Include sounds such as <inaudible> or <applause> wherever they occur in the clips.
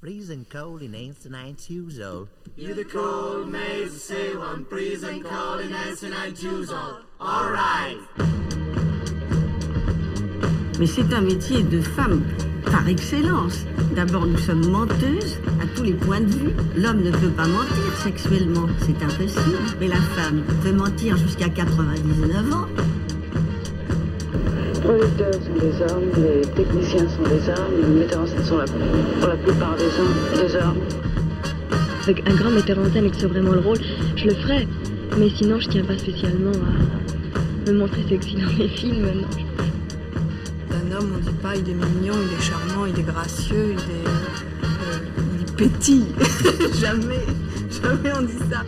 Freezing cold in Night Years Old. You're the cold maze, say one freezing cold in Years Old. All right. Mais c'est un métier de femme par excellence. D'abord, nous sommes menteuses à tous les points de vue. L'homme ne peut pas mentir sexuellement, c'est impossible. Mais la femme peut mentir jusqu'à 99 ans. Les producteurs sont des hommes, les techniciens sont des hommes, les metteurs en scène sont la, pour la plupart des hommes, des hommes. Avec un grand metteur en scène et que ce soit vraiment le rôle, je le ferais. Mais sinon, je tiens pas spécialement à me montrer sexy dans mes films, non. D'un homme, on dit pas il est mignon, il est charmant, il est gracieux, il est, euh, il pétille. <laughs> jamais, jamais on dit ça.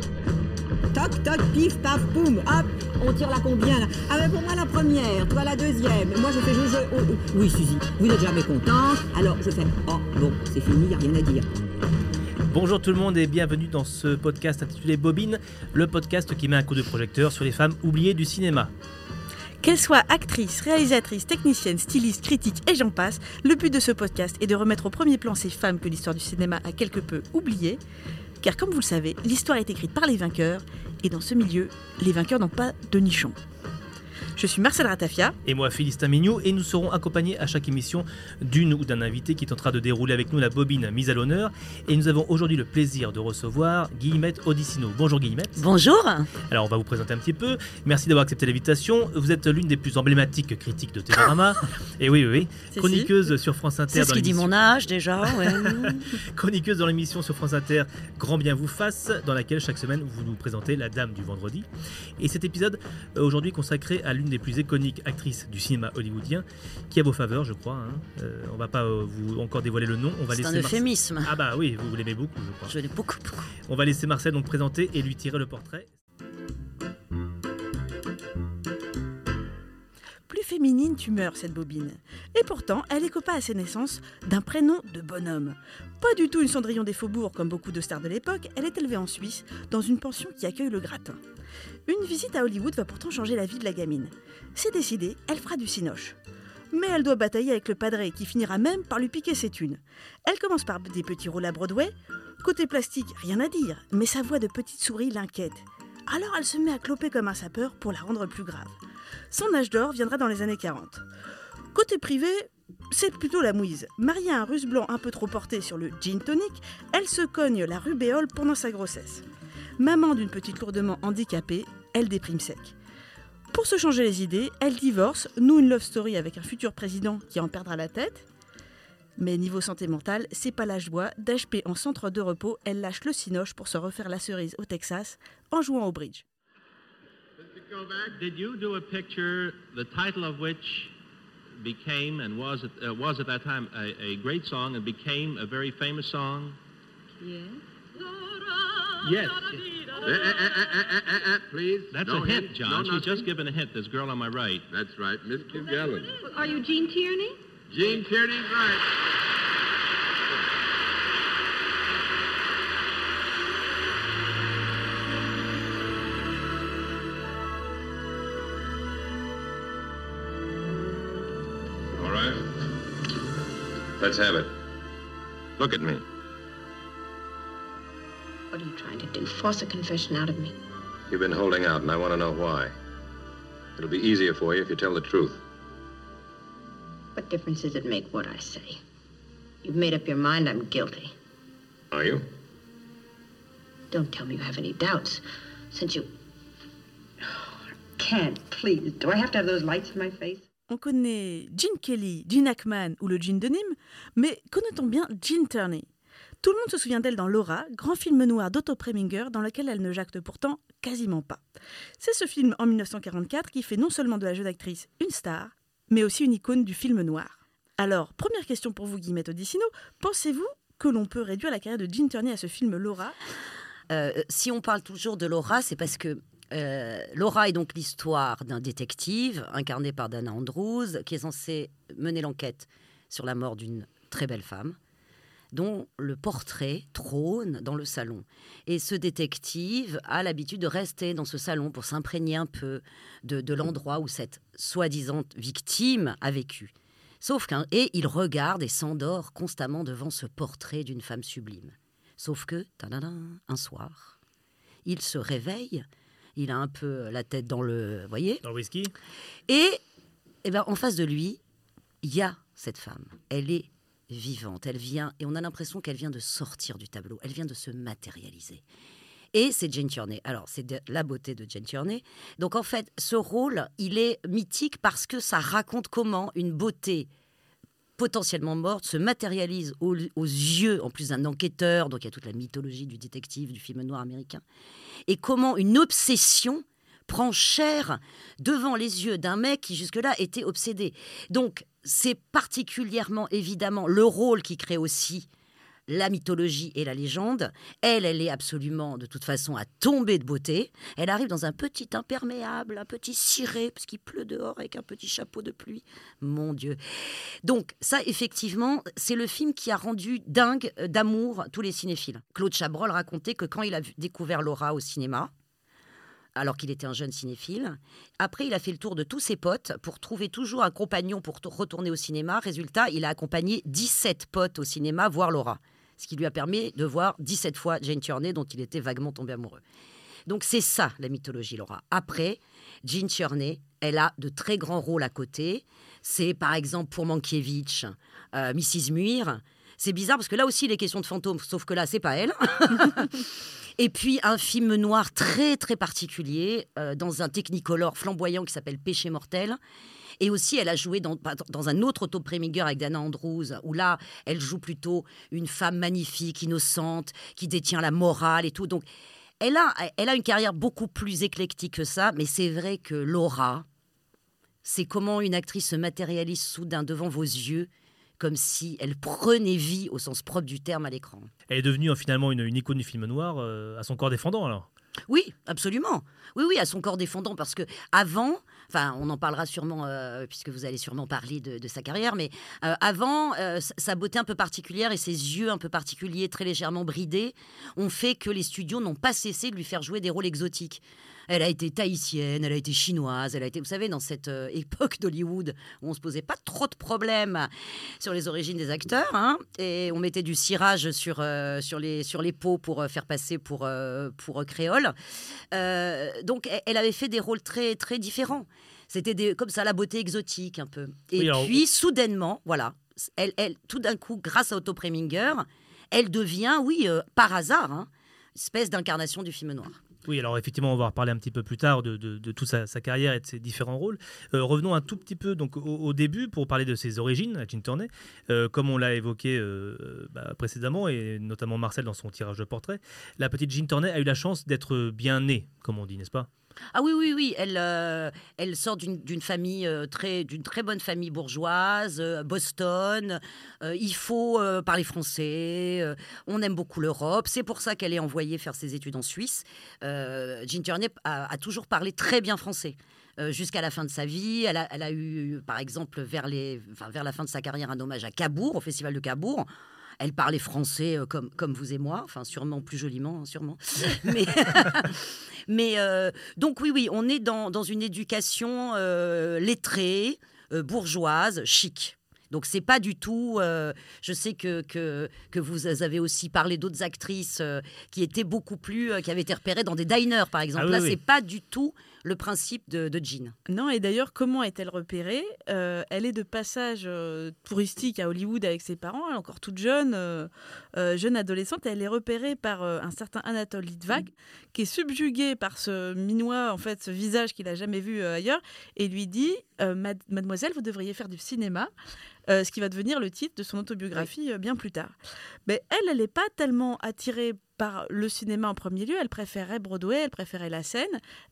Toc, toc, pif, paf, boum, hop, on tire la combien là Ah ben pour moi la première, toi la deuxième. Moi je fais je, je, oh, oh. Oui Suzy, vous n'êtes jamais contente, alors je fais oh bon, c'est fini, y a rien à dire. Bonjour tout le monde et bienvenue dans ce podcast intitulé Bobine, le podcast qui met un coup de projecteur sur les femmes oubliées du cinéma. Qu'elles soient actrices, réalisatrices, techniciennes, stylistes, critiques et j'en passe, le but de ce podcast est de remettre au premier plan ces femmes que l'histoire du cinéma a quelque peu oubliées. Car comme vous le savez, l'histoire est écrite par les vainqueurs et dans ce milieu, les vainqueurs n'ont pas de nichon. Je suis Marcel Ratafia. Et moi, Philistin Mignot, et nous serons accompagnés à chaque émission d'une ou d'un invité qui tentera de dérouler avec nous la bobine mise à l'honneur. Et nous avons aujourd'hui le plaisir de recevoir Guillemette Odissino. Bonjour Guillemette. Bonjour. Alors on va vous présenter un petit peu. Merci d'avoir accepté l'invitation. Vous êtes l'une des plus emblématiques critiques de Télérama. <laughs> et oui, oui, oui. Chroniqueuse sur France Inter. C'est ce qui dit mon âge déjà. <laughs> Ouais. Chroniqueuse dans l'émission sur France Inter Grand Bien vous fasse, dans laquelle chaque semaine vous nous présentez la dame du vendredi. Et cet épisode aujourd'hui consacré à l'une des plus iconiques actrices du cinéma hollywoodien, qui a vos faveurs, je crois. Hein. Euh, on va pas euh, vous encore dévoiler le nom. On va C'est laisser un Marcel- euphémisme. Ah bah oui, vous l'aimez beaucoup, je crois. Je l'ai beaucoup, beaucoup. On va laisser Marcel donc présenter et lui tirer le portrait. Féminine tu meurs, cette bobine. Et pourtant, elle écopa à ses naissances d'un prénom de bonhomme. Pas du tout une Cendrillon des faubourgs comme beaucoup de stars de l'époque, elle est élevée en Suisse, dans une pension qui accueille le gratin. Une visite à Hollywood va pourtant changer la vie de la gamine. C'est décidé, elle fera du cinoche. Mais elle doit batailler avec le padré qui finira même par lui piquer ses thunes. Elle commence par des petits rôles à Broadway. Côté plastique, rien à dire, mais sa voix de petite souris l'inquiète. Alors elle se met à cloper comme un sapeur pour la rendre plus grave. Son âge d'or viendra dans les années 40. Côté privé, c'est plutôt la mouise. Mariée à un russe blanc un peu trop porté sur le gin tonic, elle se cogne la rubéole pendant sa grossesse. Maman d'une petite lourdement handicapée, elle déprime sec. Pour se changer les idées, elle divorce, noue une love story avec un futur président qui en perdra la tête. Mais niveau santé mentale, c'est pas la joie. D'HP en centre de repos, elle lâche le cinoche pour se refaire la cerise au Texas en jouant au bridge. Did you do a picture, the title of which became and was at, uh, was at that time a, a great song and became a very famous song? Yes. Yes. Eh, eh, eh, please. That's no a hint, hint, John. No She's just given a hint. This girl on my right. That's right, Miss Kilgallen. Are you Jean Tierney? Jean Tierney's right. Let's have it. Look at me. What are you trying to do? Force a confession out of me? You've been holding out, and I want to know why. It'll be easier for you if you tell the truth. What difference does it make what I say? You've made up your mind I'm guilty. Are you? Don't tell me you have any doubts, since you. Can't, please. Do I have to have those lights in my face? On connaît Gene Kelly, Gene Hackman ou le Gene de Nîmes, mais connaît-on bien Gene Tierney? Tout le monde se souvient d'elle dans Laura, grand film noir d'Otto Preminger dans lequel elle ne jacte pourtant quasiment pas. C'est ce film en 1944 qui fait non seulement de la jeune actrice une star, mais aussi une icône du film noir. Alors, première question pour vous, Guillemette Odissino, pensez-vous que l'on peut réduire la carrière de Gene Tierney à ce film Laura? Euh, si on parle toujours de Laura, c'est parce que euh, Laura est donc l'histoire d'un détective incarné par Dana Andrews qui est censé mener l'enquête sur la mort d'une très belle femme dont le portrait trône dans le salon. Et ce détective a l'habitude de rester dans ce salon pour s'imprégner un peu de, l'endroit où cette soi-disant victime a vécu. Sauf qu'un et il regarde et s'endort constamment devant ce portrait d'une femme sublime. Sauf que, un soir, il se réveille, il a un peu la tête dans le, vous voyez, Dans le whisky et eh ben, en face de lui, il y a cette femme. Elle est vivante, elle vient, et on a l'impression qu'elle vient de sortir du tableau, elle vient de se matérialiser. Et c'est Jane Tierney. Alors, c'est la beauté de Jane Tierney. Donc, en fait, ce rôle, il est mythique parce que ça raconte comment une beauté potentiellement morte se matérialise aux, yeux, en plus d'un enquêteur, donc il y a toute la mythologie du détective, du film noir américain, et comment une obsession prend chair devant les yeux d'un mec qui jusque-là était obsédé. Donc c'est particulièrement évidemment le rôle qui crée aussi la mythologie et la légende. Elle, elle est absolument, de toute façon, à tomber de beauté. Elle arrive dans un petit imperméable, un petit ciré, parce qu'il pleut dehors, avec un petit chapeau de pluie. Mon Dieu. Donc, ça, effectivement, c'est le film qui a rendu dingue euh, d'amour tous les cinéphiles. Claude Chabrol racontait que quand il a découvert Laura au cinéma, alors qu'il était un jeune cinéphile. Après, il a fait le tour de tous ses potes pour trouver toujours un compagnon pour retourner au cinéma. Résultat, il a accompagné 17 potes au cinéma voir Laura, ce qui lui a permis de voir 17 fois Jane Tierney, dont il était vaguement tombé amoureux. Donc c'est ça la mythologie Laura. Après, Jane Tierney, elle a de très grands rôles à côté. C'est par exemple pour Mankiewicz, euh, Mrs. Muir. C'est bizarre parce que là aussi il est question de fantômes, sauf que là c'est pas elle. <laughs> Et puis un film noir très très particulier euh, dans un technicolor flamboyant qui s'appelle Péché mortel. Et aussi, elle a joué dans, un autre Otto Preminger avec Dana Andrews, où là, elle joue plutôt une femme magnifique, innocente, qui détient la morale et tout. Donc, elle a, elle a une carrière beaucoup plus éclectique que ça, mais c'est vrai que Laura, c'est comment une actrice se matérialise soudain devant vos yeux, comme si elle prenait vie au sens propre du terme à l'écran. Elle est devenue euh, finalement une, une icône du film noir euh, à son corps défendant alors. Oui, absolument. Oui, oui, à son corps défendant, parce que avant, enfin, on en parlera sûrement, euh, puisque vous allez sûrement parler de, sa carrière, mais euh, avant, euh, sa beauté un peu particulière et ses yeux un peu particuliers, très légèrement bridés, ont fait que les studios n'ont pas cessé de lui faire jouer des rôles exotiques. Elle a été tahitienne, elle a été chinoise, elle a été, vous savez, dans cette euh, époque d'Hollywood où on se posait pas trop de problèmes sur les origines des acteurs, hein, et on mettait du cirage sur, euh, sur, les, sur les peaux pour euh, faire passer pour, euh, pour créole. Euh, donc, elle, avait fait des rôles très, très différents. C'était comme ça la beauté exotique un peu. Et Oui, alors- puis, soudainement, voilà, elle, elle, tout d'un coup, grâce à Otto Preminger, elle devient, oui, par hasard, hein, espèce d'incarnation du film noir. Oui, alors effectivement, on va reparler un petit peu plus tard de, toute sa, carrière et de ses différents rôles. Euh, revenons un tout petit peu donc au, début pour parler de ses origines à Tourney. Euh, comme on l'a évoqué euh, bah, précédemment et notamment Marcel dans son tirage de portrait, la petite Jean Tourney a eu la chance d'être bien née, comme on dit, n'est-ce pas? Ah oui, oui, oui. Elle, euh, elle sort d'une famille euh, très, d'une très bonne famille bourgeoise, euh, Boston. Il faut parler français. on aime beaucoup l'Europe. C'est pour ça qu'elle est envoyée faire ses études en Suisse. Jean Tierney a, toujours parlé très bien français. Jusqu'à la fin de sa vie, elle a, elle a eu, par exemple, vers, les, enfin, vers la fin de sa carrière, un hommage à Cabourg, au festival de Cabourg. Elle parlait français euh, comme, comme vous et moi, enfin sûrement plus joliment, hein, sûrement. <laughs> Mais, <laughs> mais euh, donc oui, oui, on est dans, dans une éducation euh, lettrée, euh, bourgeoise, chic. Donc c'est pas du tout. euh, je sais que, que, que vous avez aussi parlé d'autres actrices euh, qui étaient beaucoup plus, euh, qui avaient été repérées dans des diners par exemple. Ah oui, Là, oui. c'est pas du tout le principe de, de Jean. Non, et d'ailleurs, comment est-elle repérée? Euh, Elle est de passage euh, touristique à Hollywood avec ses parents, elle est encore toute jeune, euh, jeune adolescente. Elle est repérée par un certain Anatole Litvak, qui est subjugué par ce minois, en fait, ce visage qu'il a jamais vu ailleurs, et lui dit Mad- Mademoiselle, vous devriez faire du cinéma. euh, ce qui va devenir le titre de son autobiographie euh, bien plus tard. Mais elle, elle n'est pas tellement attirée par le cinéma en premier lieu. Elle préférait Broadway, elle préférait la scène.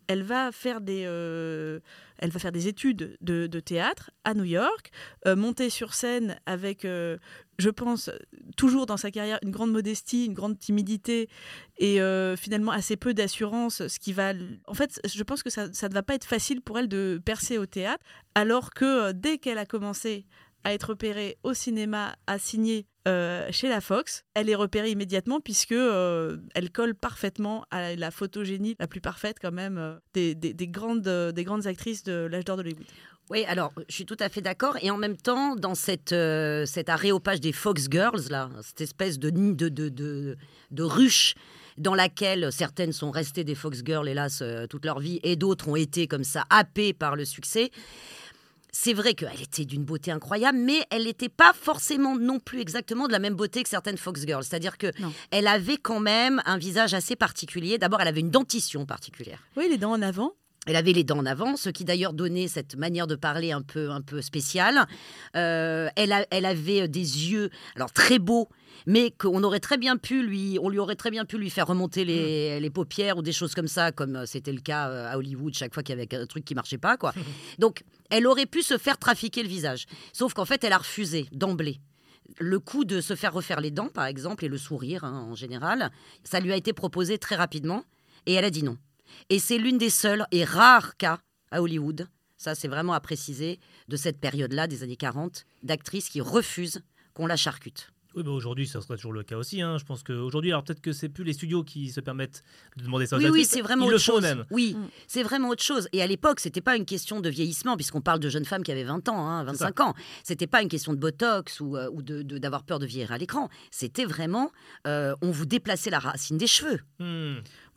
Elle va faire des, euh, elle va faire des études de, théâtre à New York, euh, monter sur scène avec, euh, je pense, toujours dans sa carrière, une grande modestie, une grande timidité et finalement assez peu d'assurance. Ce qui va, en fait, je pense que ça, ça ne va pas être facile pour elle de percer au théâtre, alors que dès qu'elle a commencé à être repérée au cinéma, à signer euh, chez la Fox. Elle est repérée immédiatement puisque euh, elle colle parfaitement à la photogénie la plus parfaite quand même euh, des, des- des grandes, des grandes actrices de l'âge d'or d'Hollywood. Oui, alors je suis tout à fait d'accord. Et en même temps, dans cette, cet aréopage des Fox Girls, là, cette espèce de, de, de, de, de ruche dans laquelle certaines sont restées des Fox Girls, hélas, toute leur vie, et d'autres ont été comme ça happées par le succès. C'est vrai qu'elle était d'une beauté incroyable, mais elle n'était pas forcément non plus exactement de la même beauté que certaines Fox Girls. C'est-à-dire que elle avait quand même un visage assez particulier. D'abord, elle avait une dentition particulière. Oui, les dents en avant. Elle avait les dents en avant, ce qui d'ailleurs donnait cette manière de parler un peu, un peu spéciale. Euh, elle, a- elle avait des yeux, alors très beaux, mais qu'on aurait très bien pu lui, on lui aurait très bien pu lui faire remonter les, les paupières ou des choses comme ça, comme euh, c'était le cas euh, à Hollywood chaque fois qu'il y avait un truc qui marchait pas, quoi. <laughs> Donc, elle aurait pu se faire trafiquer le visage, sauf qu'en fait, elle a refusé d'emblée. Le coup de se faire refaire les dents, par exemple, et le sourire hein, en général, ça lui a été proposé très rapidement, et elle a dit non. Et c'est l'une des seules et rares cas à Hollywood, ça c'est vraiment à préciser, de cette période-là, des années 40, d'actrices qui refusent qu'on la charcute. Oui, bah aujourd'hui, ça serait toujours le cas aussi. hein. Je pense qu'aujourd'hui, alors peut-être que c'est plus les studios qui se permettent de demander ça aux Oui, oui, c'est vraiment Ils autre le font chose. eux-mêmes. Oui, c'est vraiment autre chose. Et à l'époque, c'était pas une question de vieillissement, puisqu'on parle de jeunes femmes qui avaient 20 ans, hein, 25 ans. C'était pas une question de botox ou, euh, ou de- de- d'avoir peur de vieillir à l'écran. C'était vraiment, euh, on vous déplaçait la racine des cheveux.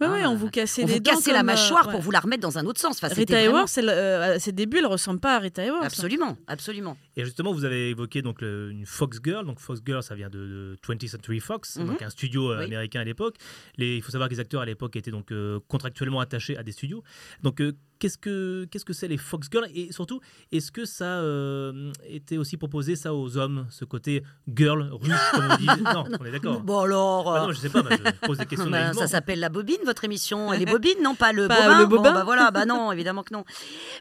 Oui, on vous cassait on les vous dents. cassait la comme, euh, mâchoire ouais. pour vous la remettre dans un autre sens. Enfin, Rita Hayworth, elle, euh, à ses débuts, elle ressemble pas à Rita Hayworth. Absolument, absolument. Et justement, vous avez évoqué donc le- une Fox Girl. Donc Fox Girl, ça vient de, de 20th Century Fox, Mhm. donc un studio euh, Oui. américain à l'époque. Les- Il faut savoir que les acteurs à l'époque étaient donc euh, contractuellement attachés à des studios. Donc euh, qu'est-ce que qu'est-ce que c'est les Fox Girls et surtout est-ce que ça euh, était aussi proposé ça aux hommes, ce côté girl ruche comme on dit? <laughs> Non, on est d'accord. Bon alors. Ah non, je sais pas, je pose des questions <laughs> Bah, ça s'appelle la bobine, votre émission. Elle est bobine, non Pas le Pas bobin? le bobin. Bon, bah voilà, bah non, <laughs> évidemment que non.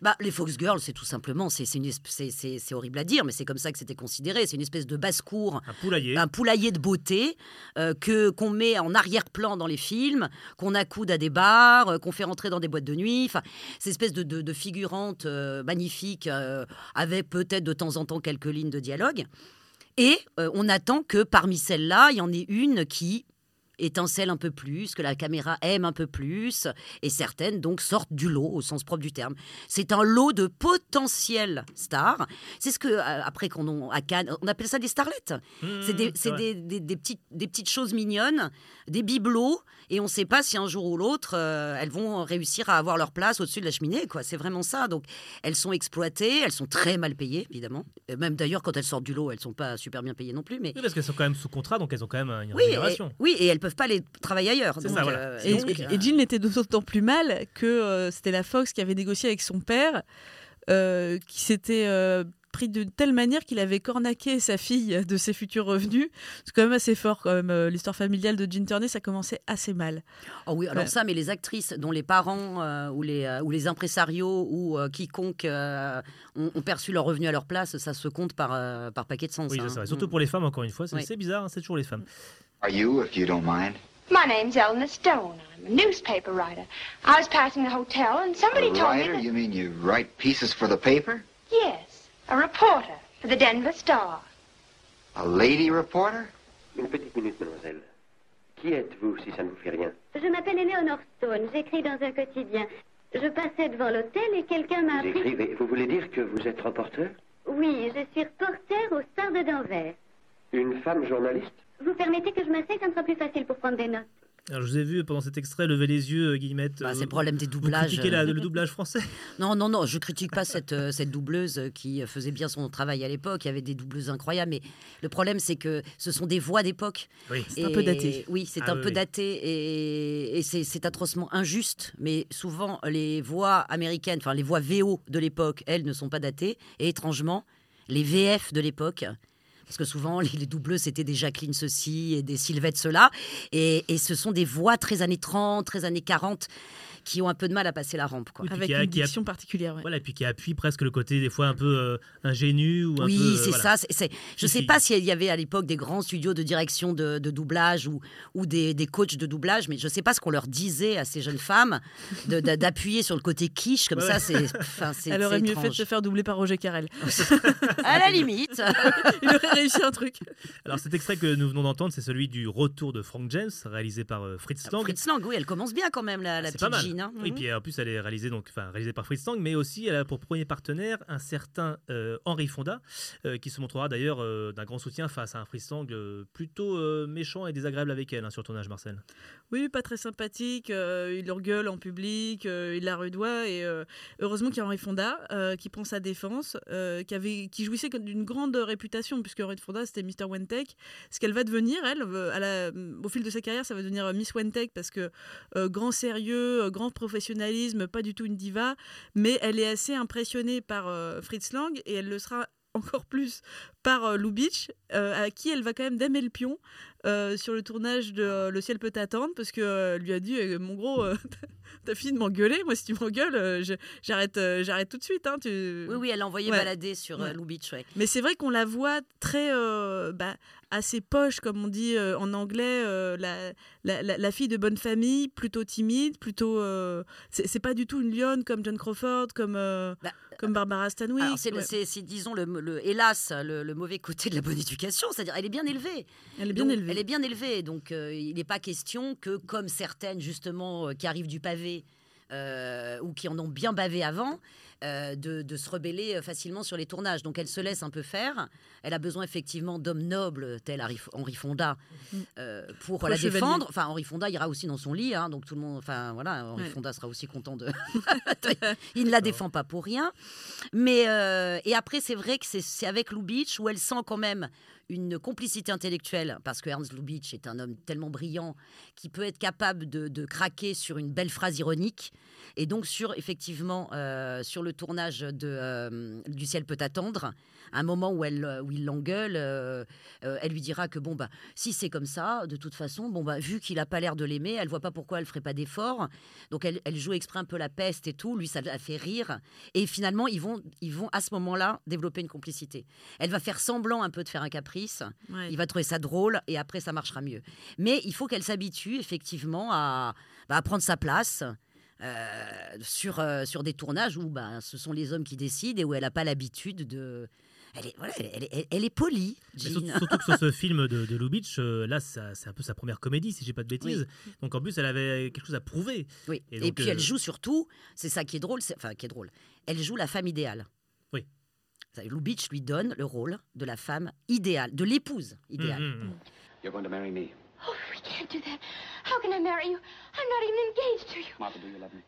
Bah, les Fox Girls, c'est tout simplement, c'est c'est une esp- c'est- c'est- c'est horrible à dire, mais c'est comme ça que c'était considéré. C'est une espèce de basse-cour. Un poulailler. Un poulailler de beauté euh, que qu'on met en arrière-plan dans les films, qu'on accoude à des bars, euh, qu'on fait rentrer dans des boîtes de nuit. Enfin, espèce de, de, de figurante euh, magnifique, euh, avec peut-être de temps en temps quelques lignes de dialogue. Et euh, on attend que parmi celles-là, il y en ait une qui étincelle un peu plus, que la caméra aime un peu plus, et certaines donc sortent du lot au sens propre du terme. C'est un lot de potentielles stars. C'est ce que après qu'on à Cannes, on appelle ça des starlettes. c'est des, c'est ouais. des, des- des petites, des petites choses mignonnes, des bibelots, et on ne sait pas si un jour ou l'autre euh, elles vont réussir à avoir leur place au-dessus de la cheminée. Quoi, c'est vraiment ça. Donc elles sont exploitées, elles sont très mal payées évidemment. Et même d'ailleurs quand elles sortent du lot, elles sont pas super bien payées non plus. Mais Oui, parce qu'elles sont quand même sous contrat, donc elles ont quand même une oui, et, oui, et elles peuvent pas aller travailler ailleurs. C'est donc, ça, voilà. euh, Et, donc, et- euh, n'était d'autant plus mal que euh, c'était la Fox qui avait négocié avec son père, euh, qui s'était euh, pris de telle manière qu'il avait cornaqué sa fille de ses futurs revenus. C'est quand même assez fort, quand même. euh, L'histoire familiale de Jean Turney, ça commençait assez mal. Oh oui, alors Ouais. ça, mais les actrices dont les parents euh, ou, les, euh, ou les impresarios ou euh, quiconque euh, ont, ont perçu leur revenu à leur place, ça se compte par, euh, par paquet de sens. Oui, hein. ça. Surtout pour les femmes, encore une fois, c'est Oui. c'est bizarre, hein, c'est toujours les femmes. Are you, if you don't mind? My name's Eleanor Stone. I'm a newspaper writer. I was passing the hotel and somebody a told me writer? that... You mean you write pieces for the paper? Yes, a reporter for the Denver Star. A lady reporter? Une petite minute, mademoiselle. Qui êtes-vous, si ça ne vous fait rien? Je m'appelle Eleanor Stone, j'écris dans un quotidien. Je passais devant l'hôtel et quelqu'un m'a Vous appris... écrivez. Vous voulez dire que vous êtes reporter? Oui, je suis reporter au Star de Denver. Une femme journaliste? Vous permettez que je m'asseye, ça me sera plus facile pour prendre des notes. Alors, je vous ai vu pendant cet extrait lever les yeux, euh, Guillemette. Bah, c'est euh, le problème des vous doublages. critiquez la- le doublage français? <laughs> Non, non, non, je critique pas cette, euh, cette doubleuse euh, qui faisait bien son travail à l'époque. Il y avait des doubleuses incroyables, mais le problème, c'est que ce sont des voix d'époque. Oui. C'est un peu daté. Oui, c'est Ah un oui, peu oui. daté et, et c'est c'est atrocement injuste. Mais souvent, les voix américaines, enfin les voix VO de l'époque, elles ne sont pas datées. Et étrangement, les VF de l'époque. Parce que souvent, les, les doubleuses, c'était des Jacqueline ceci et des Sylvette cela. Et, et ce sont des voix très années 30, très années 40, qui ont un peu de mal à passer la rampe. Quoi. Oui, Avec qui a- une qui a- diction particulière. ouais. Voilà, et puis qui appuie presque le côté des fois un peu euh, ingénu ou un Oui, peu. euh, c'est voilà. ça. c'est- Je Si, sais pas s'il y avait à l'époque des grands studios de direction de, de doublage ou, ou des, des coachs de doublage, mais je sais pas ce qu'on leur disait à ces jeunes femmes d'appuyer sur le côté quiche comme Ouais. ça. C'est, Elle aurait mieux fait de se faire doubler par Roger Carrel. <laughs> <laughs> À la limite. <laughs> Il aurait réussi un truc. Alors cet extrait que nous venons d'entendre, c'est celui du Retour de Frank James, réalisé par euh, Fritz Lang. Fritz Lang, oui, elle commence bien quand même, la, la C'est pas petite Jean. hein. Oui, Mhm. puis en plus, elle est réalisée, donc, enfin, réalisée par Fritz Lang, mais aussi elle a pour premier partenaire un certain euh, Henri Fonda, euh, qui se montrera d'ailleurs euh, d'un grand soutien face à un Fritz Lang euh, plutôt euh, méchant et désagréable avec elle hein, sur le tournage, Marcel. Oui, pas très sympathique. euh, il engueule en public, euh, il la redoit. Et euh, heureusement qu'il y a Henri Fonda euh, qui prend sa défense, euh, qui, avait, qui jouissait d'une grande réputation, puisque Henri Fonda c'était Mr. Wentek. Ce qu'elle va devenir, elle, euh, à la- au fil de sa carrière, ça va devenir euh, Miss Wentek parce que euh, grand sérieux, euh, grand professionnalisme, pas du tout une diva, mais elle est assez impressionnée par euh, Fritz Lang et elle le sera <laughs> encore plus par euh, Lou Beach, euh, à qui elle va quand même damer le pion euh, sur le tournage de euh, Le ciel peut t'attendre, parce que euh, lui a dit Mon gros, <laughs> t'as fini de m'engueuler, moi si tu m'engueules, j'arrête j'arrête tout de suite. hein, tu... Oui, oui, elle l'a envoyé Ouais. balader sur Ouais. Lou Beach. ouais. Mais c'est vrai qu'on la voit très bah, assez poche, comme on dit en anglais, la, la, la- la fille de bonne famille, plutôt timide, plutôt. c'est pas du tout une lionne comme John Crawford, comme, euh, comme Barbara Stanwyck. Bah, c'est, disons, le, le- hélas, le, le mauvais côté de la bonne éducation. C'est-à-dire, elle est bien élevée. Elle est bien Donc, élevée. Elle est bien élevée. Donc, euh, il n'est pas question que, comme certaines, justement, euh, qui arrivent du pavé euh, ou qui en ont bien bavé avant, de, de se rebeller facilement sur les tournages. Donc, elle se laisse un peu faire. Elle a besoin, effectivement, d'hommes nobles, tels Henri Fonda, euh, pour la chevalier. défendre. Enfin, Henri Fonda ira aussi dans son lit. hein, donc, tout le monde. Enfin, voilà, Henri Ouais. Fonda sera aussi content de. <laughs> il ne la défend pas pour rien. Mais et après, c'est vrai que c'est c'est avec Lou Beach où elle sent quand même une complicité intellectuelle, parce que Ernst Lubitsch est un homme tellement brillant qui peut être capable de, craquer sur une belle phrase ironique. Et donc, sur effectivement, euh, sur le tournage de euh, Du ciel peut attendre, un moment où, elle, où il l'engueule, euh, euh, elle lui dira que bon, bah, si c'est comme ça, de toute façon, bon, bah, vu qu'il n'a pas l'air de l'aimer, elle voit pas pourquoi elle ferait pas d'effort. Donc, elle, elle joue exprès un peu la peste et tout. Lui, ça la fait rire. Et finalement, ils vont, ils vont à ce moment-là développer une complicité. Elle va faire semblant un peu de faire un caprice. Ouais. Il va trouver ça drôle et après, ça marchera mieux. Mais il faut qu'elle s'habitue effectivement à, bah, à prendre sa place. euh, sur, euh, sur des tournages où bah, ce sont les hommes qui décident et où elle n'a pas l'habitude de. Elle est, voilà, elle, elle- elle est polie. Jean. surtout, que sur ce film de, de Lubitsch, euh, là, ça- c'est un peu sa première comédie, si j'ai pas de bêtises. Donc en plus, elle avait quelque chose à prouver. Oui. Et, donc, puis euh, elle joue surtout, c'est ça qui est drôle, c'est- enfin qui est drôle, elle joue la femme idéale. Oui. Lubitsch lui donne le rôle de la femme idéale, de l'épouse idéale. Mhm. You're going to marry me. Oh, we can't do that. How can I marry you? I'm not even engaged to you. Martha, do you love me?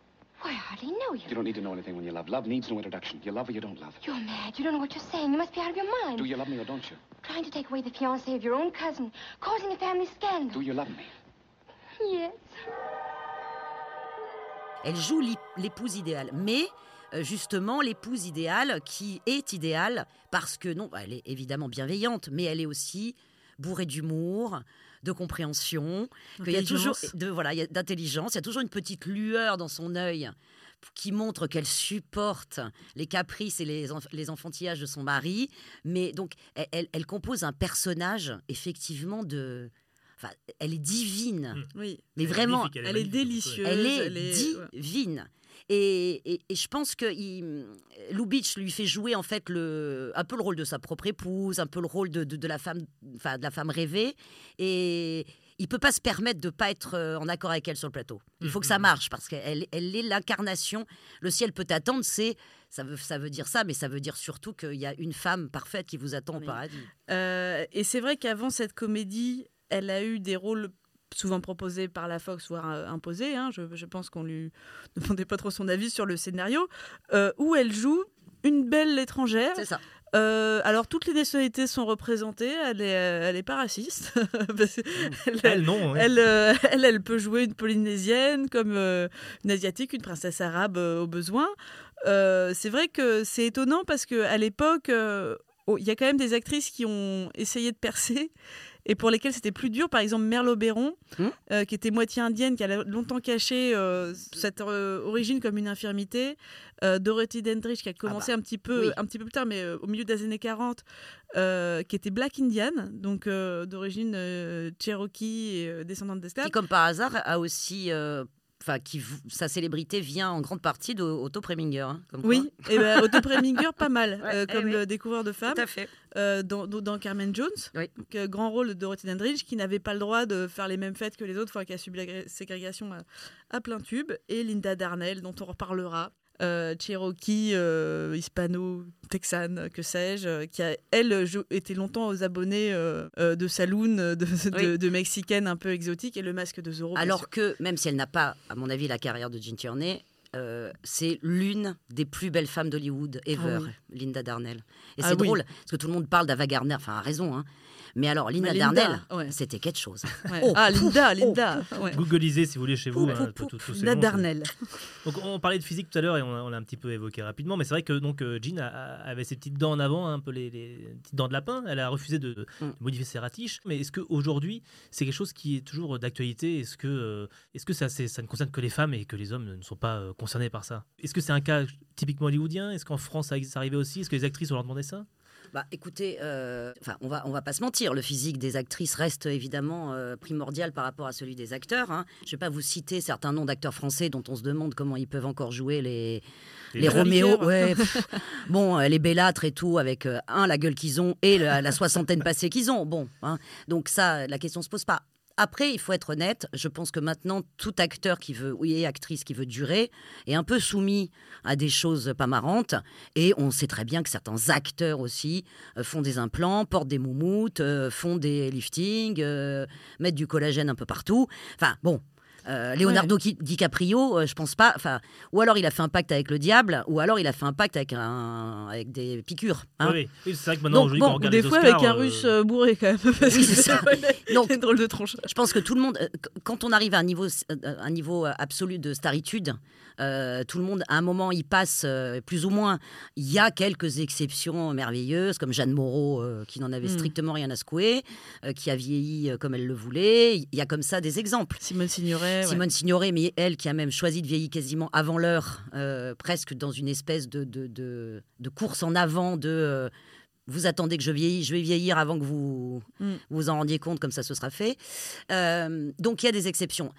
Why, I hardly know you. You don't need to know anything when you love. Love needs no introduction. You love or you don't love. You're mad. You don't know what you're saying. You must be out of your mind. Do you love me or don't you? Trying to take away the fiancé of your own cousin, causing a family scandal. Do you love me? Yes. Elle joue l'épouse idéale, mais euh, justement l'épouse idéale qui est idéale parce que non, elle est évidemment bienveillante, mais elle est aussi bourrée d'humour, de compréhension, qu'il y a toujours de voilà, il y a d'intelligence, il y a toujours une petite lueur dans son œil qui montre qu'elle supporte les caprices et les, enf- les enfantillages de son mari, mais donc elle, elle- elle compose un personnage effectivement de Enfin, elle est divine. Oui. Mais Elle est vraiment, magnifique, elle est Elle est magnifique, délicieuse, Elle est, elle est- divine. Et, et- et je pense que il, Lubitsch lui fait jouer en fait le, un peu le rôle de sa propre épouse, un peu le rôle de, de- de la femme, enfin de la femme rêvée. Et il peut pas se permettre de pas être euh, en accord avec elle sur le plateau. Il faut que ça marche parce qu'elle elle est l'incarnation. Le ciel peut attendre, c'est ça veut, ça veut dire ça, mais ça veut dire surtout qu'il y a une femme parfaite qui vous attend au paradis. Euh, et c'est vrai qu'avant cette comédie, elle a eu des rôles souvent proposés par la Fox, voire euh, imposés. hein. Je, je pense qu'on lui <laughs> demandait pas trop son avis sur le scénario, euh, où elle joue une belle étrangère. C'est ça. Euh, alors toutes les nationalités sont représentées. Elle est, elle est pas raciste. <laughs> Que elle, Elle, non, ouais. Elle, euh, elle, elle peut jouer une polynésienne comme euh, une asiatique, une princesse arabe au besoin. C'est vrai que c'est étonnant parce que à l'époque, oh, il y a quand même des actrices qui ont essayé de percer et pour lesquels c'était plus dur. Par exemple, Merle Béron, Hmm. euh, qui était moitié indienne, qui a longtemps caché euh, cette euh, origine comme une infirmité. Dorothy Dandridge, qui a commencé un, petit peu, un petit peu plus tard, mais au milieu des années 40, euh, qui était Black Indian, donc d'origine Cherokee et descendante d'esclaves. Qui, comme par hasard, a aussi. Enfin, qui, sa célébrité vient en grande partie d'Otto Preminger. hein, comme Oui, quoi. et ben Otto Preminger, pas mal, <laughs> Ouais, euh, eh comme oui. le découvreur de femmes. Tout à fait. Euh, dans, dans- Carmen Jones, donc, euh, grand rôle de Dorothy Dandridge, qui n'avait pas le droit de faire les mêmes fêtes que les autres, qui a subi la gré- ségrégation à, à plein tube. Et Linda Darnell, dont on reparlera. Euh, Cherokee, euh, hispano-texane, que sais-je, euh, qui a, elle, été longtemps aux abonnés de saloon, de, de, Oui. de mexicaines un peu exotiques, et le masque de Zorro. Alors que, même si elle n'a pas, à mon avis, la carrière de Jean Tierney, euh, c'est l'une des plus belles femmes d'Hollywood ever, Ah Linda Darnell. Et Ah c'est oui. drôle, parce que tout le monde parle d'Ava Gardner, enfin, a raison, hein. Mais alors, Linda, Mais Linda, Darnell, ouais. c'était quelque chose. <laughs> Ouais. Oh, ah, pouf, Linda, oh, Linda. ouais. Googlisez si vous voulez chez vous. Pouf, hein, Linda noms, Darnell. Donc on parlait de physique tout à l'heure et on, l'a un petit peu évoqué rapidement, mais c'est vrai que donc euh, Jean a- a- avait ses petites dents en avant, un peu les, les petites dents de lapin. Elle a refusé de, de Mm. modifier ses ratiches. Mais est-ce qu'aujourd'hui c'est quelque chose qui est toujours d'actualité? Est-ce que euh, est-ce que ça, c'est- ça ne concerne que les femmes et que les hommes ne sont pas euh, concernés par ça? Est-ce que c'est un cas typiquement hollywoodien? Est-ce qu'en France ça ça arrivait aussi? Est-ce que les actrices on leur demandait ça? Bah, écoutez, euh, enfin, on va on va pas se mentir, le physique des actrices reste évidemment euh, primordial par rapport à celui des acteurs. hein. Je vais pas vous citer certains noms d'acteurs français dont on se demande comment ils peuvent encore jouer les Les. Roméo, ouais, pff, <laughs> bon, euh, les Bellâtres et tout, avec euh, un la gueule qu'ils ont et la, la soixantaine passée qu'ils ont. Bon, hein. donc ça, la question se pose pas. Après, il faut être honnête. Je pense que maintenant, tout acteur qui veut, oui, actrice qui veut durer, est un peu soumis à des choses pas marrantes. Et on sait très bien que certains acteurs aussi euh, font des implants, portent des moumoutes, euh, font des liftings, euh, mettent du collagène un peu partout. Enfin, bon. Euh, Leonardo Di- DiCaprio, euh, je pense pas. Enfin, ou alors il a fait un pacte avec le diable, ou alors il a fait un pacte avec un, avec des piqûres. hein. Oui, oui, c'est vrai que maintenant Donc, bon, on regarde Des les fois Oscars, avec un euh, russe euh, bourré quand même. <laughs> Parce Oui, que c'est ça. Donc, une <laughs> drôle de tronche. Je pense que tout le monde, euh, qu- quand on arrive à un niveau, euh, un niveau absolu de staritude, euh, tout le monde, à un moment, y passe euh, plus ou moins. Il y a quelques exceptions merveilleuses, comme Jeanne Moreau, euh, qui n'en avait Mm. strictement rien à secouer, qui a vieilli comme elle le voulait. Il y a comme ça des exemples. Simone Signoret. ouais. Simone Signoret, mais elle qui a même choisi de vieillir quasiment avant l'heure, presque dans une espèce de, de, de- de course en avant de... vous attendez que je vieillis, je vais vieillir avant que vous Mm. vous en rendiez compte, comme ça ce sera fait. Euh, donc il y a des exceptions.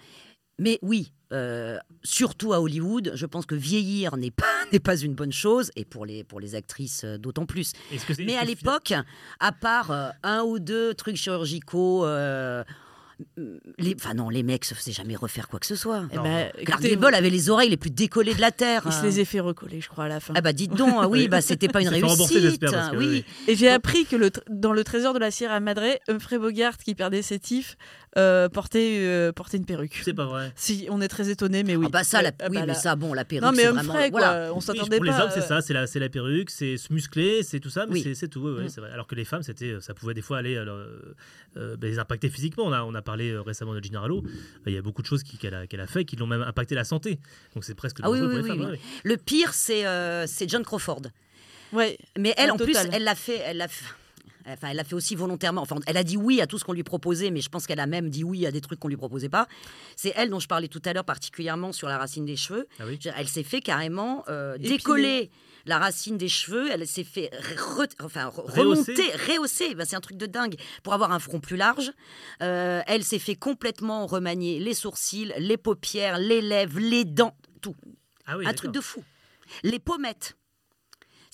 Mais oui, euh, surtout à Hollywood, je pense que vieillir n'est pas, <laughs> n'est pas une bonne chose, et pour les, pour les actrices euh, d'autant plus. Est-ce que c'est- Mais est-ce à que l'époque, à part euh, un ou deux trucs chirurgicaux, euh, les, enfin non, les mecs se faisaient jamais refaire quoi que ce soit. Eh ben, Gable avait les oreilles les plus décollées de la terre. Il se hein. les a fait recoller, je crois, à la fin. Ah bah dites donc, ah oui, bah c'était pas <laughs> une Il s'est fait rembourser, réussite. que, oui. oui. Et j'ai appris que le tr- dans le trésor de la Sierra Madre, Humphrey Bogart, qui perdait ses tifs, euh, portait, euh, portait une perruque. C'est pas vrai. Si, on est très étonnés, mais oui. Ah bah ça, la- Ouais, ah oui, bah mais ça, bon, la perruque, Non, mais c'est Humphrey, vraiment- quoi, voilà. on Oui, s'attendait pour les pas. hommes, c'est euh, ça, c'est la, perruque, c'est se muscler, c'est tout ça, mais Oui. c'est- tout. ouais, ouais, Mm. c'est vrai. Alors que les femmes, c'était, ça pouvait des fois aller alors, euh, euh, ben, les impacter physiquement. On a, on a parlé euh, récemment de Gina Harlow. Il y a beaucoup de choses qui- qu'elle a, fait qui l'ont même impacté la santé. Donc c'est presque Ah oui, oui, pour les oui, femmes. oui. ouais, ouais. Le pire, c'est euh, John Crawford. Ouais. Mais elle, En en plus, elle l'a fait, elle l'a fait. Enfin, elle l'a fait aussi volontairement. Enfin, elle a dit oui à tout ce qu'on lui proposait, mais je pense qu'elle a même dit oui à des trucs qu'on lui proposait pas. C'est elle dont je parlais tout à l'heure, particulièrement sur la racine des cheveux. Ah oui. Elle s'est fait carrément euh, décoller la racine des cheveux. Elle s'est fait re- enfin, remonter, rehausser. Ben, c'est un truc de dingue pour avoir un front plus large. Euh, elle s'est fait complètement remanier les sourcils, les paupières, les lèvres, les dents, tout. Ah oui, un truc de fou. Les pommettes.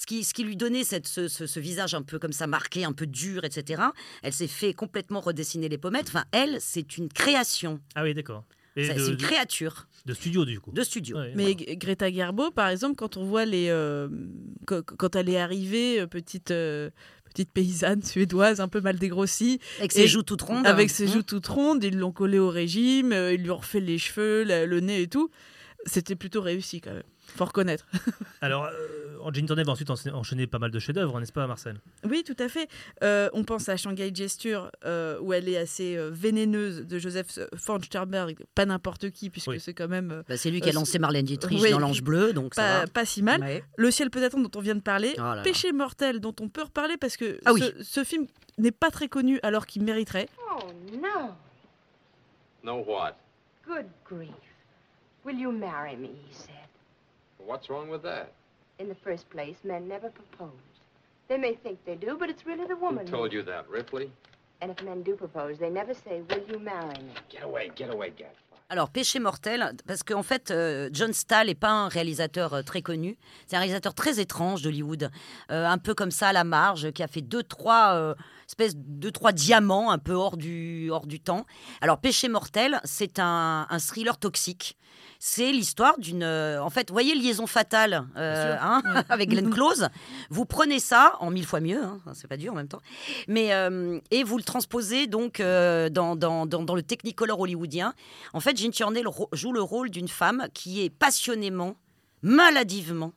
Ce qui, ce qui lui donnait cette, ce, ce- ce visage un peu comme ça marqué, un peu dur, etc. Elle s'est fait complètement redessiner les pommettes. Enfin, elle, c'est une création. Ah oui, d'accord. C'est une créature De studio, du coup. de studio. Ouais, Mais voilà. Greta Garbo, par exemple, quand on voit les. euh, quand, elle est arrivée, euh, petite. euh, Petite paysanne suédoise un peu mal dégrossie. Avec Et ses joues toutes rondes. Avec ses Hein. joues toutes rondes, ils l'ont collée au régime, ils lui ont refait les cheveux, le nez et tout. C'était plutôt réussi quand même. Faut reconnaître. <laughs> Alors, euh, Jean Turner va ensuite enchaîner- pas mal de chefs-d'œuvre, n'est-ce pas, Marcel? Oui, tout à fait. Euh, on pense à Shanghai Gesture, euh, où elle est assez euh, vénéneuse, de Joseph von Sternberg. Pas n'importe qui, puisque Oui. c'est quand même. euh, Bah, c'est lui qui a lancé Marlène Dietrich oui. dans L'Ange Bleu, donc ça pas, va. pas si mal. Ouais. Le ciel peut attendre dont on vient de parler. Oh là là. Péché mortel dont on peut reparler parce que Ah oui. ce, film n'est pas très connu alors qu'il mériterait. Oh, no. No what? Good grief. Will you marry me, he said. What's wrong with that? In the first place, men never propose. They may think they do, but it's really the woman. Who told you that, Ripley? And if men do propose, they never say, Will you marry me? Get away, get away, get. Alors, Péché mortel, parce qu'en fait, euh, John Stahl n'est pas un réalisateur euh, très connu. C'est un réalisateur très étrange d'Hollywood, euh, un peu comme ça à la marge, qui a fait deux, trois euh, espèces de trois diamants un peu hors du, hors du temps. Alors, Péché mortel, c'est un, un thriller toxique. C'est l'histoire d'une. euh, en fait, vous voyez Liaison fatale euh, hein, <laughs> avec Glenn Close. Vous prenez ça en mille fois mieux, hein, c'est pas dur en même temps, mais euh, et vous le transposez donc dans, dans, dans, dans le Technicolor hollywoodien. En fait, Jean Tierney joue le rôle d'une femme qui est passionnément, maladivement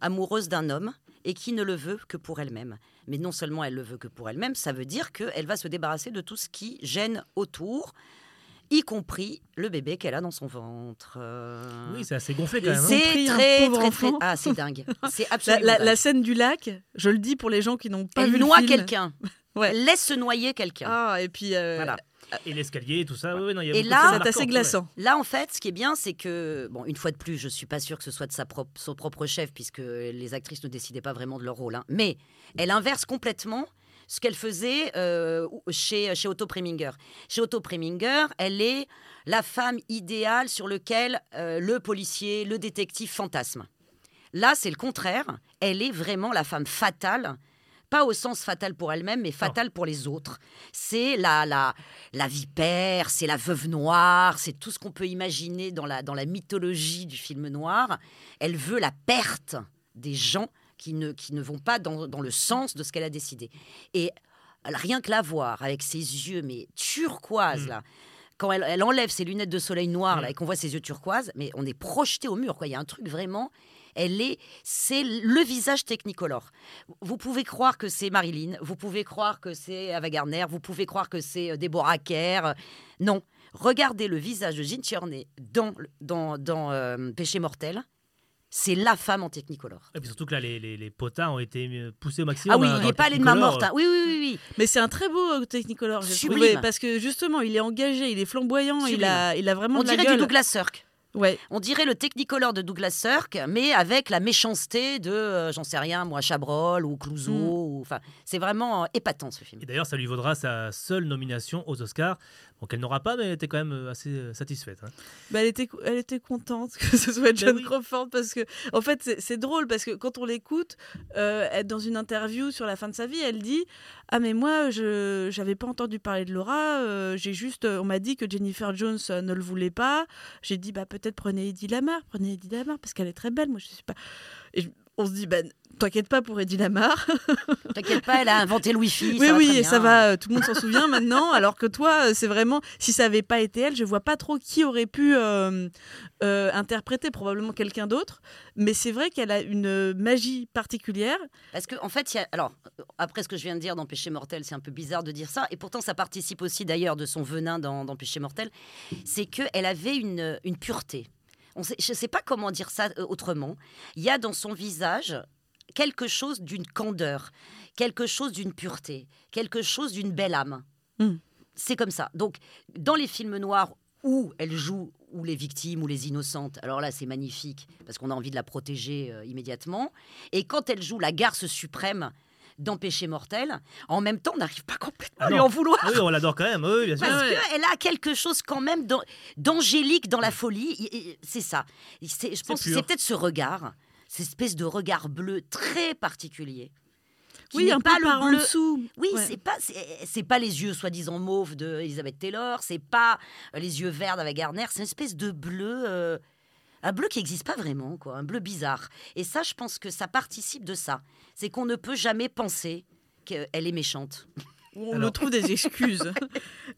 amoureuse d'un homme et qui ne le veut que pour elle-même. Mais non seulement elle le veut que pour elle-même, ça veut dire qu'elle va se débarrasser de tout ce qui gêne autour, y compris le bébé qu'elle a dans son ventre. Euh, Oui, c'est assez gonflé quand même. hein. C'est très, pauvre très, très... enfant. Ah, c'est dingue. C'est <laughs> La, absolument la- dingue. la scène du lac, je le dis pour les gens qui n'ont pas Elle vu noie le film. quelqu'un. Ouais. Laisse se noyer quelqu'un. Ah, et puis. euh, Voilà. Et l'escalier, tout ça. oui, oui, non, il y a Et beaucoup de là, marquantes, ouais. Là, en fait, ce qui est bien, c'est que, bon, une fois de plus, je suis pas sûre que ce soit de sa propre, son propre chef, puisque les actrices ne décidaient pas vraiment de leur rôle. hein. Mais elle inverse complètement ce qu'elle faisait euh, chez, chez Otto Preminger. Chez Otto Preminger, elle est la femme idéale sur laquelle euh, le policier, le détective fantasme. Là, c'est le contraire. Elle est vraiment la femme fatale. Pas au sens fatal pour elle-même, mais fatale pour les autres. C'est la, la, la vipère, c'est la veuve noire, c'est tout ce qu'on peut imaginer dans la, dans la mythologie du film noir. Elle veut la perte des gens qui ne, qui ne vont pas dans, dans le sens de ce qu'elle a décidé. Et rien que la voir avec ses yeux, mais turquoise, là, quand elle, elle enlève ses lunettes de soleil noires là, et qu'on voit ses yeux turquoise, mais on est projeté au mur. Quoi. Il y a un truc vraiment. Elle est, c'est le visage Technicolor. Vous pouvez croire que c'est Marilyn, vous pouvez croire que c'est Ava Gardner, vous pouvez croire que c'est euh, Deborah Kerr. Non, regardez le visage de Jean Tierney dans, dans, dans euh, Péché mortel. C'est la femme en Technicolor. Et puis surtout que là, les, les, les potards ont été euh, poussés au maximum. Ah oui, hein, il n'est pas allé de main morte. hein. Oui, oui, oui, oui. Mais c'est un très beau euh, Technicolor, j'ai Sublime. trouvé, parce que justement, il est engagé, il est flamboyant, il a, il a vraiment On de la dirait gueule. du Douglas Sirk. Ouais. On dirait le Technicolor de Douglas Sirk, mais avec la méchanceté de, euh, j'en sais rien, moi, Chabrol ou Clouseau. Mm. c'est vraiment euh, épatant ce film. Et d'ailleurs, ça lui vaudra sa seule nomination aux Oscars. Donc elle n'aura pas, mais elle était quand même euh, assez euh, satisfaite. hein. Bah, elle, était, elle était contente <laughs> que ce soit John oui. Crawford parce que, en fait, c'est- drôle parce que quand on l'écoute, euh, dans une interview sur la fin de sa vie, elle dit Ah, mais moi, je j'avais pas entendu parler de Laura, euh, j'ai juste, on m'a dit que Jennifer Jones ne le voulait pas. J'ai dit Bah, peut-être prenez Eddie Lamar, prenez Eddie Lamar parce qu'elle est très belle, moi je sais pas. Et je- on se dit Bah, t'inquiète pas pour Eddie Lamar. <laughs> T'inquiète pas, elle a inventé le Wi-Fi. Oui, ça oui, et ça va, euh, tout le monde s'en souvient maintenant. Alors que toi, euh, c'est vraiment, si ça avait pas été elle, je vois pas trop qui aurait pu euh, euh, interpréter, probablement quelqu'un d'autre. Mais c'est vrai qu'elle a une magie particulière. Parce qu'en en fait, il y a, alors, après ce que je viens de dire dans Péché mortel, c'est un peu bizarre de dire ça, et pourtant ça participe aussi d'ailleurs de son venin dans, dans Péché mortel, c'est qu'elle avait une, une pureté. On sait, je ne sais pas comment dire ça euh, autrement. Il y a dans son visage quelque chose d'une candeur, quelque chose d'une pureté, quelque chose d'une belle âme. Mm. C'est comme ça. Donc, dans les films noirs où elle joue ou les victimes ou les innocentes, alors là c'est magnifique parce qu'on a envie de la protéger euh, immédiatement. Et quand elle joue la garce suprême dans Péché mortel, en même temps on n'arrive pas complètement Ah à lui non. en vouloir. Oui, on l'adore quand même. Oui, bien sûr. Parce qu'elle a quelque chose quand même d'an- d'angélique dans la folie. C'est ça. Je pense que c'est peut-être ce regard, cette espèce de regard bleu très particulier. Oui, n'est un pas peu le par en bleu- dessous. Oui, Ouais. c'est pas c'est pas les yeux soi-disant mauves de Elizabeth Taylor, c'est pas les yeux verts d'Ava Gardner, c'est une espèce de bleu euh, un bleu qui n'existe pas vraiment quoi, un bleu bizarre. Et ça je pense que ça participe de ça. C'est qu'on ne peut jamais penser qu'elle est méchante. On nous trouve des excuses. <laughs>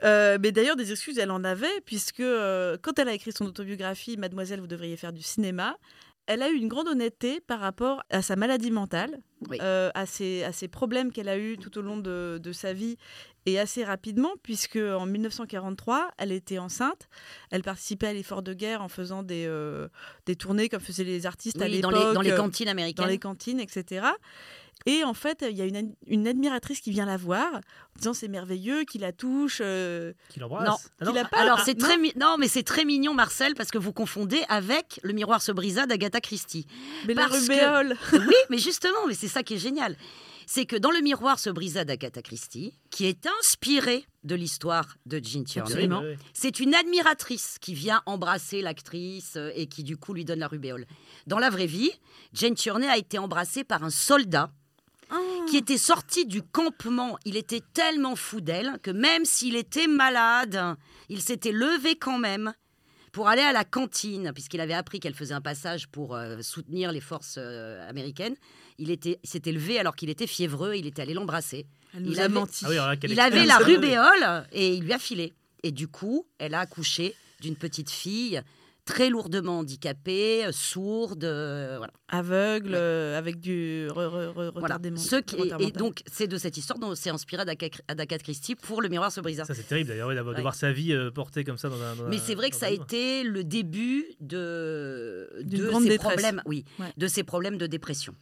Euh, mais d'ailleurs, des excuses, elle en avait, puisque euh, quand elle a écrit son autobiographie, Mademoiselle, vous devriez faire du cinéma, elle a eu une grande honnêteté par rapport à sa maladie mentale, euh, à, ses, à ses problèmes qu'elle a eus tout au long de, de sa vie et assez rapidement, puisque en 1943, elle était enceinte. Elle participait à l'effort de guerre en faisant des, euh, des tournées comme faisaient les artistes à Oui, l'époque. dans les euh, cantines américaines. Dans les cantines, etc. Et en fait, il y a une, ad- une admiratrice qui vient la voir en disant c'est merveilleux, qui la touche. euh, Qui l'embrasse. Non. Ah non. qu'il a pas- Alors ah, c'est non. très mi- non mais c'est très mignon Marcel parce que vous confondez avec le miroir se brisa d'Agatha Christie. Mais la Parce que- rubéole. oui, mais justement, mais c'est ça qui est génial. C'est que dans le miroir se brisa d'Agatha Christie, qui est inspiré de l'histoire de Jean Tierney, c'est une admiratrice qui vient embrasser l'actrice euh, et qui du coup lui donne la rubéole. Dans la vraie vie, Jane Tierney a été embrassée par un soldat Ah. qui était sorti du campement. Il était tellement fou d'elle que même s'il était malade, il s'était levé quand même pour aller à la cantine, puisqu'il avait appris qu'elle faisait un passage pour euh, soutenir les forces euh, américaines. Il était, s'était levé alors qu'il était fiévreux, il était allé l'embrasser. Il a avait- menti. Ah oui, alors Il avait la rubéole et il lui a filé. Et du coup, elle a accouché d'une petite fille très lourdement handicapée, euh, sourde, euh, voilà. Aveugle, euh, avec du re- re- re- Voilà. retardement. Ce qui- retard et donc, c'est de cette histoire dont s'est inspiré Agatha Christie pour Le Miroir se brisa. Ça, c'est terrible d'ailleurs, ouais, d'avoir- de Ouais. voir sa vie euh, portée comme ça dans un. dans Mais c'est vrai que ça a livre. été le début de, de ces détresse. problèmes, oui, Ouais. de ces problèmes de dépression.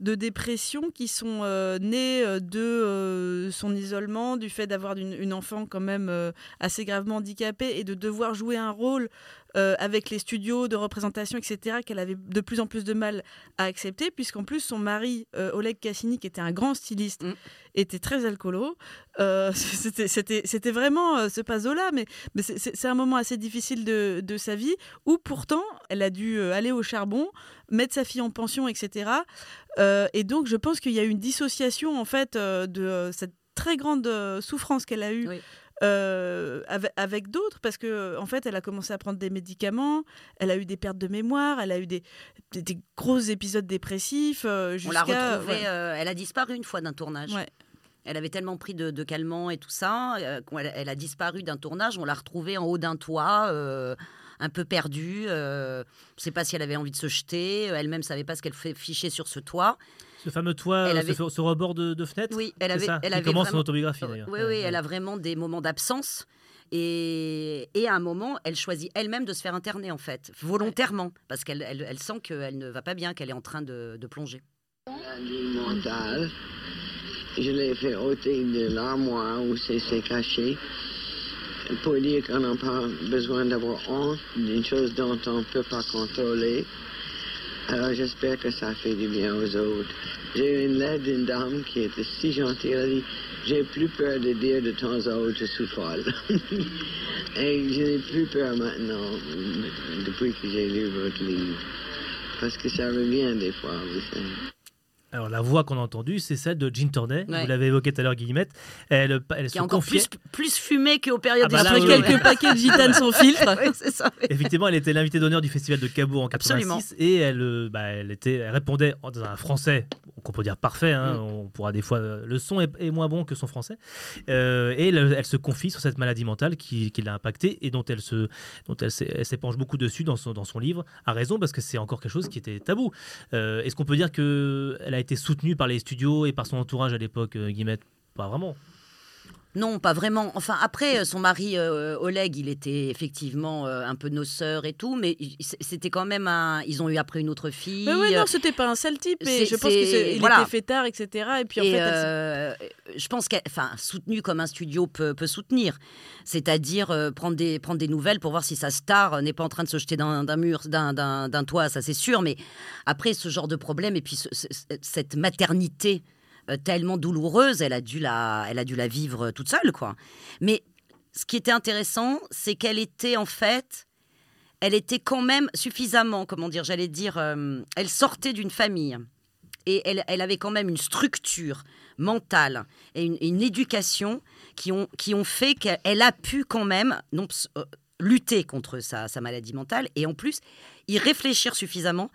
de dépression qui sont euh, nées euh, de euh, son isolement, du fait d'avoir une, une enfant quand même euh, assez gravement handicapée et de devoir jouer un rôle euh, avec les studios de représentation, etc., qu'elle avait de plus en plus de mal à accepter, puisqu'en plus son mari, euh, Oleg Cassini, qui était un grand styliste, Mm. était très alcoolo. Euh, <laughs> c'était- vraiment ce paso-là, mais, mais c'est- un moment assez difficile de, de sa vie, où pourtant elle a dû aller au charbon, mettre sa fille en pension, etc. Et donc, je pense qu'il y a eu une dissociation, en fait, de cette très grande souffrance qu'elle a eue Oui. Euh, avec, avec d'autres, parce que en fait, elle a commencé à prendre des médicaments, elle a eu des pertes de mémoire, elle a eu des, des, des gros épisodes dépressifs. euh, On l'a retrouvée, ouais. euh, elle a disparu une fois d'un tournage. Ouais. Elle avait tellement pris de, de calmants et tout ça, euh, qu'elle- elle, a disparu d'un tournage. On l'a retrouvée en haut d'un toit, un peu perdue. euh, je ne sais pas si elle avait envie de se jeter. Elle-même savait pas ce qu'elle fichait sur ce toit. Ce fameux toit, Elle euh, avait- ce, ce rebord de, de fenêtre Oui, elle avait, ça, elle avait commence son autobiographie d'ailleurs. Oui, oui, elle a vraiment des moments d'absence. Et, et à un moment, elle choisit elle-même de se faire interner, en fait, volontairement, parce qu'elle elle, elle sent qu'elle ne va pas bien, qu'elle est en train de, de plonger. maladie mentale. Je l'ai fait ôter de l'armoire où c'est c'est caché pour dire qu'on n'a pas besoin d'avoir honte d'une chose dont on ne peut pas contrôler. Alors j'espère que ça fait du bien aux autres. J'ai eu une lettre d'une dame qui était si gentille. Elle dit J'ai plus peur de dire de temps à autre je suis folle. <laughs> Et je n'ai plus peur maintenant depuis que j'ai lu votre livre. Parce que ça revient des fois, vous savez. Alors la voix qu'on a entendue, c'est celle de Jean Tornay. Ouais. Vous l'avez évoqué tout à l'heure, Guillemette. Elle, elle Qui se est encore confiait. plus, plus fumée qu'aux périodes Ah bah des oui. paquets de gitanes sans <laughs> filtre. Ça. Effectivement, elle était l'invitée d'honneur du festival de Cabourg en Absolument. 86 et elle, euh, bah, elle, était, elle répondait en- dans un français qu'on peut dire parfait. hein, Mm. On pourra des fois euh, le son est, est moins bon que son français. Euh, et elle, elle se confie sur cette maladie mentale qui, qui l'a impactée et dont elle se, dont elle s'é- elle s'épanche beaucoup dessus dans son, dans son livre. A raison parce que c'est encore quelque chose qui était tabou. Euh, Est-ce qu'on peut dire que elle a été soutenue par les studios et par son entourage à l'époque, Guillemette? Pas vraiment. Non, pas vraiment. Enfin, après, euh, son mari euh, Oleg, il était effectivement euh, un peu noceur et tout, mais c'était quand même un. Ils ont eu après une autre fille. Mais ouais, non, c'était pas un sale type, mais je pense c'est- qu'il voilà. était fêtard, etc. Et puis en Et, fait, elle euh, je pense qu'elle, enfin, soutenu comme un studio peut, peut soutenir, c'est-à-dire prendre des prendre des nouvelles pour voir si sa star n'est pas en train de se jeter d'un d'un mur, d'un- toit, ça c'est sûr. Mais après ce genre de problème et puis ce- ce- cette maternité tellement douloureuse, elle a dû la, elle a dû la vivre toute seule, quoi. Mais ce qui était intéressant, c'est qu'elle était en fait elle était quand même suffisamment, comment dire, j'allais dire, euh, elle sortait d'une famille et elle, elle avait quand même une structure mentale et une, éducation qui ont, qui ont fait qu'elle a pu quand même non, euh, lutter contre sa, sa maladie mentale et en plus y réfléchir suffisamment,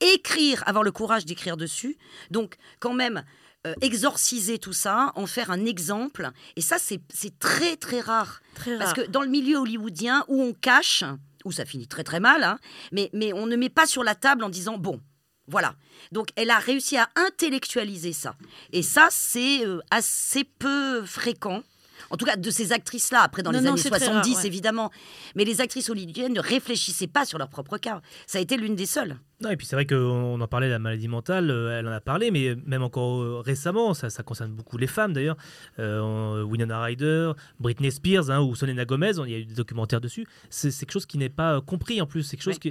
écrire, avoir le courage d'écrire dessus, donc quand même euh, exorciser tout ça, en faire un exemple. Et ça, c'est très très rare. Très Parce rare. que dans le milieu hollywoodien, où on cache, où ça finit très très mal, hein, mais, mais on ne met pas sur la table en disant, bon, voilà. Donc elle a réussi à intellectualiser ça. Et ça, c'est euh, assez peu fréquent. En tout cas, de ces actrices-là, après dans Non, les non, années c'est très 70, rare, ouais. évidemment. Mais les actrices hollywoodiennes ne réfléchissaient pas sur leur propre cas. Ça a été l'une des seules. Non, et puis c'est vrai qu'on en parlait de la maladie mentale, euh, elle en a parlé, mais même encore euh, récemment, ça, ça concerne beaucoup les femmes d'ailleurs. Euh, Winona Ryder, Britney Spears hein, ou Selena Gomez, il y a eu des documentaires dessus. C'est quelque chose qui n'est pas compris en plus. C'est quelque chose que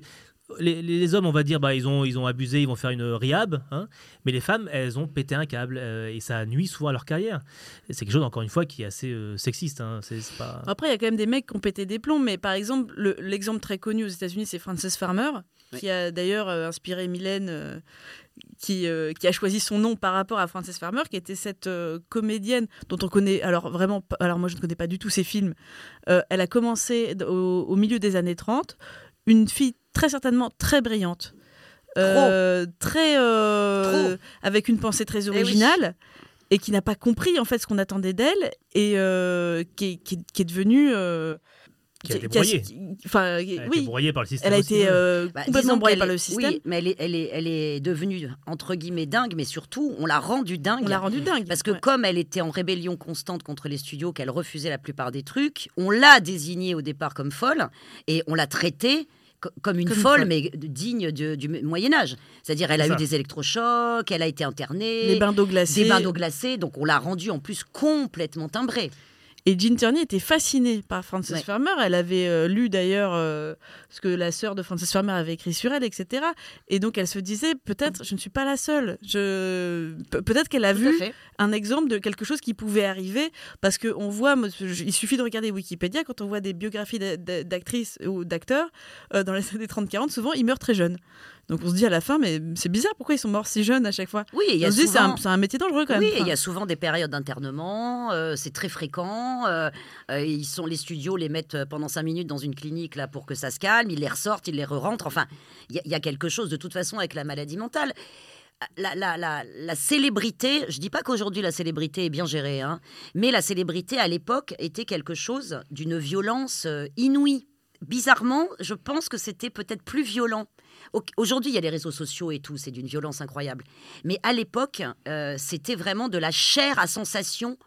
les, les hommes, on va dire, bah, ils, ont, ils ont abusé, ils vont faire une rehab, hein, mais les femmes, elles ont pété un câble euh, et ça nuit souvent à leur carrière. C'est quelque chose, encore une fois, qui est assez euh, sexiste. hein. Pas... Après, il y a quand même des mecs qui ont pété des plombs, mais par exemple, le- l'exemple très connu aux États-Unis, c'est Frances Farmer, qui a d'ailleurs euh, inspiré Mylène, euh, qui, euh, qui a choisi son nom par rapport à Frances Farmer, qui était cette euh, comédienne dont on connaît, alors vraiment, alors moi je ne connais pas du tout ses films. Euh, elle a commencé au milieu des années 30, une fille très certainement très brillante. Euh, très euh, avec une pensée très Eh oui. originale et qui n'a pas compris en fait ce qu'on attendait d'elle et euh, qui, est, qui est- qui est devenue euh, Qui a été broyée. enfin a été oui broyée par le système elle a aussi, été euh, Bah, complètement broyée par le système Oui, mais elle est, elle, est, elle est devenue, entre guillemets, dingue, mais surtout, on l'a rendue dingue. On l'a rendue dingue, Parce que comme elle était en rébellion constante contre les studios, qu'elle refusait la plupart des trucs, on l'a désignée au départ comme folle, et on l'a traitée comme une Comme folle, mais digne du Moyen-Âge. C'est-à-dire, elle a eu des électrochocs, elle a été internée. Les bains d'eau glacée. Des bains d'eau glacée, donc on l'a rendue en plus complètement timbrée. Et Jean Tierney était fascinée par Frances Ouais. Farmer. Elle avait euh, lu d'ailleurs euh, ce que la sœur de Frances Farmer avait écrit sur elle, etc. Et donc elle se disait peut-être je ne suis pas la seule. Je... pe- Peut-être qu'elle a Tout vu un exemple de quelque chose qui pouvait arriver parce qu'on voit, moi, je- il suffit de regarder Wikipédia, quand on voit des biographies d'a- d'a- d'actrices ou d'acteurs euh, dans les années 30-40, souvent ils meurent très jeunes. Donc on se dit à la fin, mais c'est bizarre, pourquoi ils sont morts si jeunes à chaque fois? Oui, il y a On se dit, c'est un, métier dangereux quand même. Oui, il y a souvent des périodes d'internement, euh, c'est très fréquent. euh, euh, ils sont, les studios les mettent pendant cinq minutes dans une clinique là pour que ça se calme, ils les ressortent, ils les re-rentrent. Enfin, il y, a- il y a quelque chose de toute façon avec la maladie mentale. La, la, la, la célébrité, je dis pas qu'aujourd'hui la célébrité est bien gérée, hein, mais la célébrité à l'époque était quelque chose d'une violence inouïe. Bizarrement, je pense que c'était peut-être plus violent. Au- Aujourd'hui, il y a les réseaux sociaux et tout, c'est d'une violence incroyable. Mais à l'époque, euh, c'était vraiment de la chair à sensation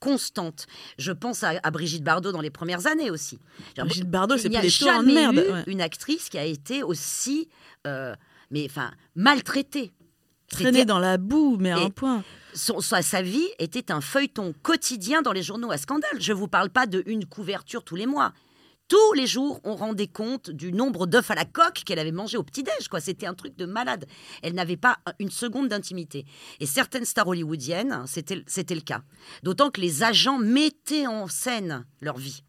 constante. Je pense à, à Brigitte Bardot dans les premières années aussi. Brigitte Bardot, c'est plus tours en merde, eu ouais. une actrice qui a été aussi, euh, mais enfin, maltraitée. C'était- dans la boue, mais à Et un point. son- sa, sa vie était un feuilleton quotidien dans les journaux à scandale. Je ne vous parle pas de une couverture tous les mois. Tous les jours, on rendait compte du nombre d'œufs à la coque qu'elle avait mangé au petit-déj. C'était un truc de malade. Elle n'avait pas une seconde d'intimité. Et certaines stars hollywoodiennes, c'était le cas. D'autant que les agents mettaient en scène leur vie.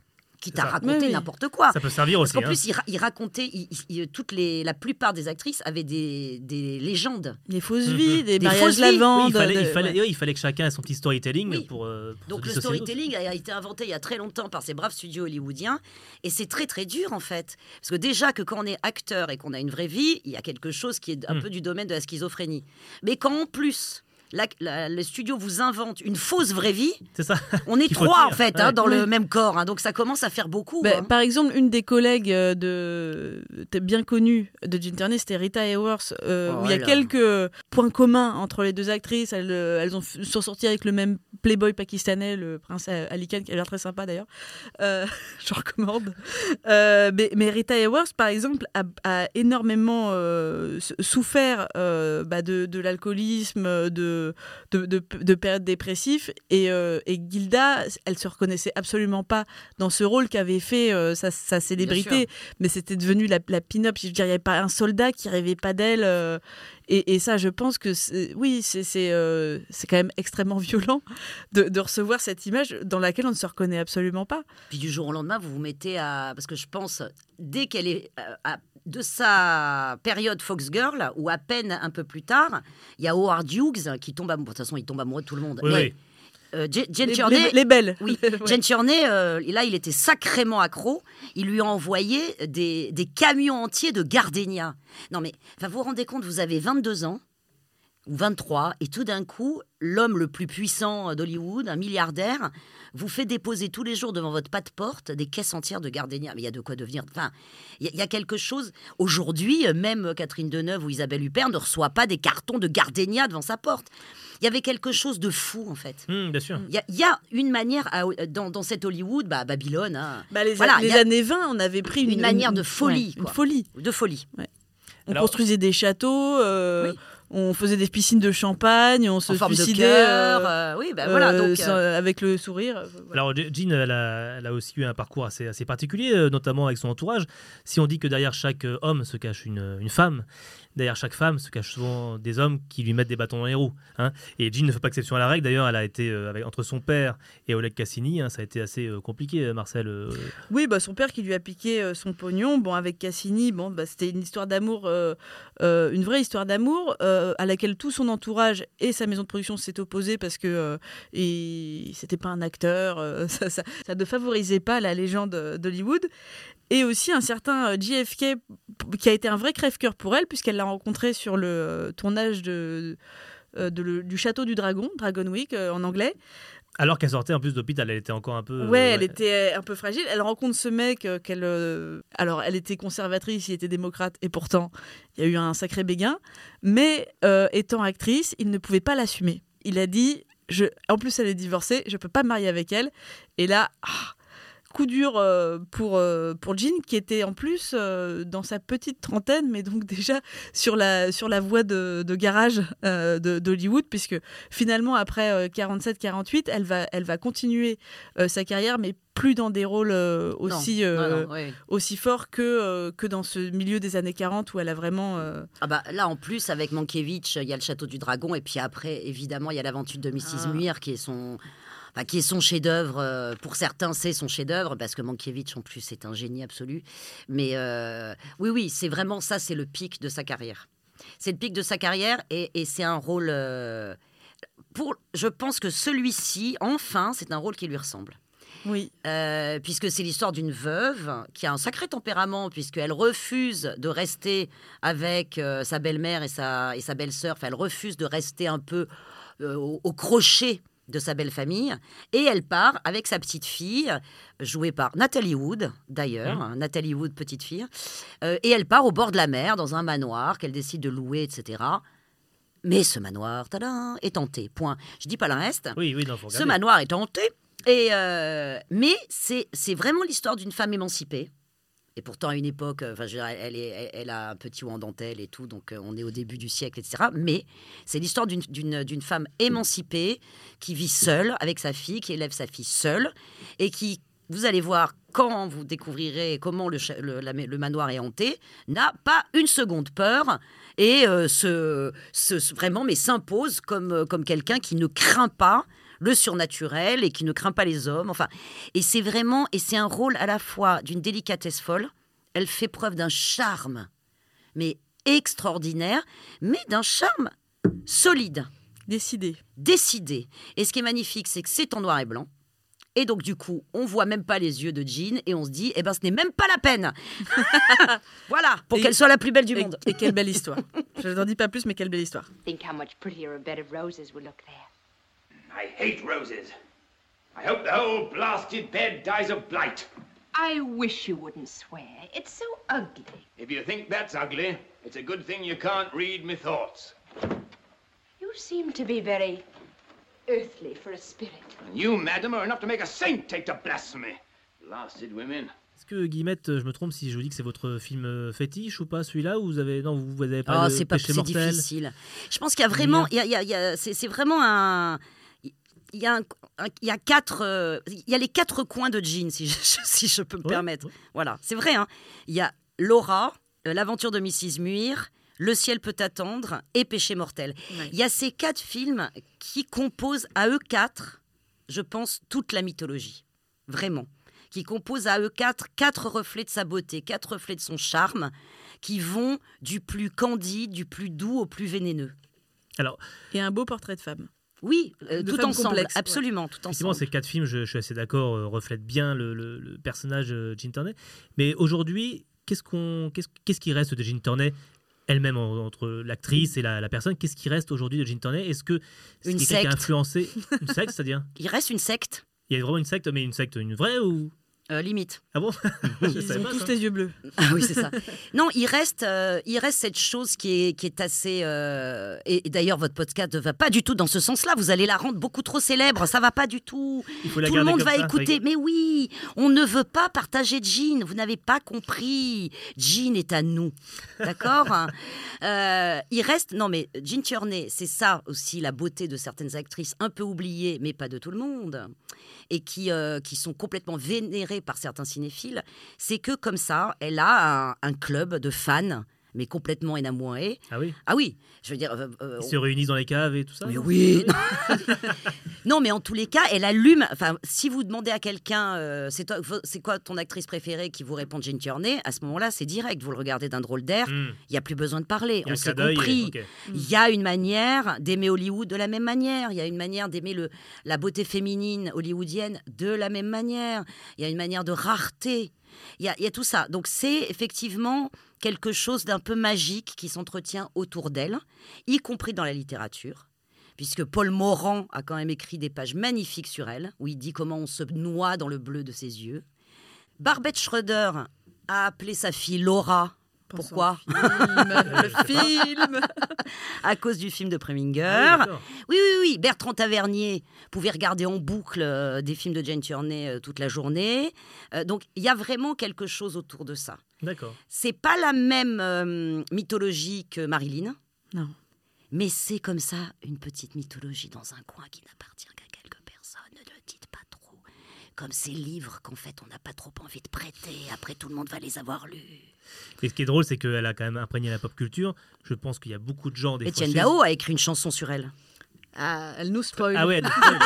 Quitte à ça. raconter Oui, oui. n'importe quoi. Ça peut servir Parce aussi, hein. plus, ils, ra- ils racontaient, ils- ils- toutes les, la plupart des actrices avaient des, des légendes. Des fausses vies, des, Des mariages fausses vies. lavande. Oui, il, fallait, il, de- fallait, ouais. oui, il fallait que chacun ait son petit storytelling pour, euh, pour Donc se le storytelling a été inventé il y a très longtemps par ces braves studios hollywoodiens et c'est très très dur en fait. Parce que déjà que quand on est acteur et qu'on a une vraie vie, il y a quelque chose qui est un Hmm. peu du domaine de la schizophrénie. Mais quand en plus la- la- le studio vous invente une fausse vraie vie, C'est ça. on est trois en fait hein, dans le même corps. hein. donc ça commence à faire beaucoup. Bah, hein. Par exemple, une des collègues euh, de bien connue de Tierney, c'était Rita Hayworth, euh, Oh où il y a là. quelques points communs entre les deux actrices. Elles, euh, elles ont, f- sont sorties avec le même playboy pakistanais, le prince Ali Khan, qui a l'air très sympa d'ailleurs. Euh, <laughs> je recommande. Euh, mais, mais Rita Hayworth, par exemple, a, a énormément euh, souffert euh, bah, de, de l'alcoolisme, de, de, de, de périodes dépressives. Et, euh, et Gilda, elle se reconnaissait absolument pas dans ce rôle qu'avait fait euh, sa, sa célébrité. Mais c'était devenu la, la pin-up. Je veux dire, il n'y avait pas un soldat qui rêvait pas d'elle. euh, et, et ça, je pense que oui, c'est quand même extrêmement violent de, de recevoir cette image dans laquelle on ne se reconnaît absolument pas. Puis du jour au lendemain, vous vous mettez à. Parce que je pense, dès qu'elle est. à- de sa période Fox Girl, ou à peine un peu plus tard, il y a Howard Hughes qui tombe amoureux. De toute façon, il tombe amoureux de tout le monde. Oui, Mais, oui. euh, Jane Les- Tierney- les- les belles. Oui, <laughs> Ouais. Jane Tierney, euh, là, il était sacrément accro. Il lui a envoyé des, des camions entiers de gardénia. Non, mais vous vous rendez compte, vous avez 22 ans ou 23, et tout d'un coup, l'homme le plus puissant d'Hollywood, un milliardaire, vous fait déposer tous les jours devant votre pas de porte des caisses entières de gardénia. Mais il y a de quoi devenir. Enfin, il y, a- il y a quelque chose. Aujourd'hui, même Catherine Deneuve ou Isabelle Huppert ne reçoit pas des cartons de gardénia devant sa porte. Il y avait quelque chose de fou, en fait. Hum, bien sûr. Il y, a- il y a une manière, à- dans, dans cet Hollywood, bah, Babylone. hein. Bah, les, Voilà, les il y a années 20, on avait pris une, une manière de folie. ouais, une quoi. folie. De folie. On Alors- construisait des châteaux, euh, on faisait des piscines de champagne, on se En forme de suicidait euh, euh, oui, bah voilà, euh, donc, euh, avec le sourire. voilà. Alors Je- Jean, elle a, elle a aussi eu un parcours assez, assez particulier, notamment avec son entourage. Si on dit que derrière chaque homme se cache une, une femme, derrière chaque femme se cachent souvent des hommes qui lui mettent des bâtons dans les roues. hein. Et Jean ne fait pas exception à la règle. D'ailleurs, elle a été euh, avec, entre son père et Oleg Cassini. hein, ça a été assez euh, compliqué, euh, Marcel. Oui, bah, son père qui lui a piqué son pognon. Bon, avec Cassini, bon, bah, c'était une histoire d'amour, une vraie histoire d'amour, à laquelle tout son entourage et sa maison de production s'est opposé parce que il- c'était pas un acteur, <laughs> ça ne favorisait pas la légende d'Hollywood. Et aussi un certain euh, JFK qui a été un vrai crève-cœur pour elle, puisqu'elle l'a rencontré sur le euh, tournage de, euh, de le- du Château du Dragon, Dragon Week en anglais. alors qu'elle sortait en plus d'hôpital, elle était encore un peu. Ouais, elle était un peu fragile. Elle rencontre ce mec qu'elle. Alors, elle était conservatrice, il était démocrate, et pourtant, il y a eu un sacré béguin. Mais euh, étant actrice, il ne pouvait pas l'assumer. Il a dit je... En plus, elle est divorcée, je peux pas me marier avec elle. Et là. ah, Coup dur euh, pour, euh, pour Jean, qui était en plus euh, dans sa petite trentaine, mais donc <laughs> déjà sur la, sur la voie de, de garage d'Hollywood, puisque finalement, après euh, 47-48, elle va, elle va continuer sa carrière, mais plus dans des rôles aussi, Non, non, non, ouais. aussi forts que, euh, que dans ce milieu des années 40 où elle a vraiment. euh, Ah bah, là, en plus, avec Mankiewicz, il y a le Château du Dragon, et puis après, évidemment, il y a l'aventure de Mrs. Ah. Muir, qui est son, enfin, qui est son chef-d'œuvre. euh, Pour certains, c'est son chef-d'œuvre, parce que Mankiewicz, en plus, c'est un génie absolu. Mais euh, oui, oui, c'est vraiment ça, c'est le pic de sa carrière. C'est le pic de sa carrière, et, et c'est un rôle. euh, pour, je pense que celui-ci, enfin, c'est un rôle qui lui ressemble. Oui. Euh, puisque c'est l'histoire d'une veuve qui a un sacré tempérament, puisqu'elle refuse de rester avec euh, sa belle-mère et sa, et sa belle-sœur. Enfin, elle refuse de rester un peu euh, au, au crochet de sa belle famille. Et elle part avec sa petite fille, jouée par Nathalie Wood, d'ailleurs. Hein, Nathalie Wood, petite fille. Euh, et elle part au bord de la mer, dans un manoir qu'elle décide de louer, etc. Mais ce manoir, tada, est hanté. Point. Je dis pas le reste. Oui, oui, non, faut Ce manoir est hanté. Et euh, mais c'est vraiment l'histoire d'une femme émancipée. Et pourtant, à une époque, euh, enfin, elle, est, elle, a un petit haut en dentelle et tout, donc euh, on est au début du siècle, etc. Mais c'est l'histoire d'une- femme émancipée qui vit seule avec sa fille, qui élève sa fille seule, et qui, vous allez voir, quand vous découvrirez comment le, le, manoir est hanté, n'a pas une seconde peur et euh, se, se- vraiment mais s'impose comme, comme quelqu'un qui ne craint pas le surnaturel et qui ne craint pas les hommes. Enfin, et c'est vraiment et c'est un rôle à la fois d'une délicatesse folle. Elle fait preuve d'un charme, mais extraordinaire, mais d'un charme solide, décidé, décidé. Et ce qui est magnifique, c'est que c'est en noir et blanc. Et donc, du coup, on voit même pas les yeux de Jean et on se dit, eh ben, ce n'est même pas la peine. <laughs> voilà, pour qu'elle soit la plus belle du et- monde. Et quelle belle histoire. Je n'en dis pas plus, mais quelle belle histoire. Think how much prettier a bed of roses would look there. I hate roses. I hope the whole blasted bed dies of blight. I wish you wouldn't swear. It's so ugly. If you think that's ugly, it's a good thing you can't read me thoughts. You seem to be very earthly for a spirit. And you, madam, are enough to make a saint take to blasphemy. Blasted women. Est-ce que Guillemette, je me trompe si je vous dis que c'est votre film euh, fétiche ou pas celui-là ou vous avez non vous avez pas Oh, de c'est pas c'est difficile. Je pense qu'il y a vraiment, il y a, il y a- il y a- c'est c'est vraiment un, il y a un- un- il y a quatre, euh, il y a les quatre coins de Jean, si <laughs> je, si je peux me permettre. Voilà, c'est vrai. hein. Il y a Laura, euh, l'aventure de Mrs. Muir. Le ciel peut attendre et Péché mortel. Il y a ces quatre films qui composent à eux quatre, je pense, toute la mythologie. Vraiment. Qui composent à eux quatre quatre reflets de sa beauté, quatre reflets de son charme, qui vont du plus candide, du plus doux au plus vénéneux. Alors, Et un beau portrait de femme. Oui, euh, De tout ensemble, complexe, ouais. absolument, tout Effectivement, ensemble. ces quatre films, je, je suis assez d'accord, euh, reflètent bien le, le- le personnage euh, Jean Turney. Mais aujourd'hui, qu'est-ce qu'on, qu'est-ce, qu'est-ce qui reste de Jean Turney elle-même en- entre l'actrice et la, la personne Qu'est-ce qui reste aujourd'hui de Jean Turney Est-ce que c'est Une quelqu'un qui a secte. influencé une secte, c'est-à-dire? Il reste une secte. Il y a vraiment une secte, mais une secte, une vraie ou Euh, limite. Ah bon? <laughs> Ils ont tous les yeux bleus. Ah oui, c'est ça. Non, il reste, euh, il reste cette chose qui est, qui est assez. euh, et, et d'ailleurs, votre podcast ne va pas du tout dans ce sens-là. Vous allez la rendre beaucoup trop célèbre. Ça va pas du tout. Il faut la tout le monde va ça, écouter. Mais oui, on ne veut pas partager Jean. Vous n'avez pas compris. Jean est à nous. D'accord? <laughs> Euh, Il reste. Non, mais Jean Tierney, c'est ça aussi la beauté de certaines actrices un peu oubliées, mais pas de tout le monde et qui, euh, qui sont complètement vénérées par certains cinéphiles, c'est que comme ça, elle a un, club de fans, mais complètement énamourés. Ah oui Ah oui, je veux dire... euh, euh, Ils se réunissent dans les caves et tout ça mais oui <laughs> Non, mais en tous les cas, elle allume... Enfin, si vous demandez à quelqu'un, euh, c'est toi- c'est quoi ton actrice préférée qui vous répond Jean Tierney, à ce moment-là, c'est direct. Vous le regardez d'un drôle d'air, il Hmm. n'y a plus besoin de parler. On s'est compris. Il y a une manière d'aimer Hollywood de la même manière. Il y a une manière d'aimer le, la beauté féminine hollywoodienne de la même manière. Il y a une manière de rareté. Il y a, il y a tout ça. Donc c'est effectivement quelque chose d'un peu magique qui s'entretient autour d'elle, y compris dans la littérature. Puisque Paul Morand a quand même écrit des pages magnifiques sur elle, où il dit comment on se noie dans le bleu de ses yeux. Barbette Schroeder a appelé sa fille Laura. Pourquoi le film <laughs> À cause du film de Preminger. Ah oui, oui, oui, oui. Bertrand Tavernier pouvait regarder en boucle euh, des films de Jane Tierney euh, toute la journée. Euh, donc il y a vraiment quelque chose autour de ça. D'accord. C'est pas la même mythologie que Marilyn. Non. Mais c'est comme ça une petite mythologie dans un coin qui n'appartient qu'à quelques personnes. Ne le dites pas trop. Comme ces livres qu'en fait on n'a pas trop envie de prêter. Après tout le monde va les avoir lus. Et ce qui est drôle, c'est qu'elle a quand même imprégné la pop culture. Je pense qu'il y a beaucoup de gens des Étienne fois chez- Dao a écrit une chanson sur elle. Ah, elle nous spoil. Ah ouais, elle nous <laughs> spoil.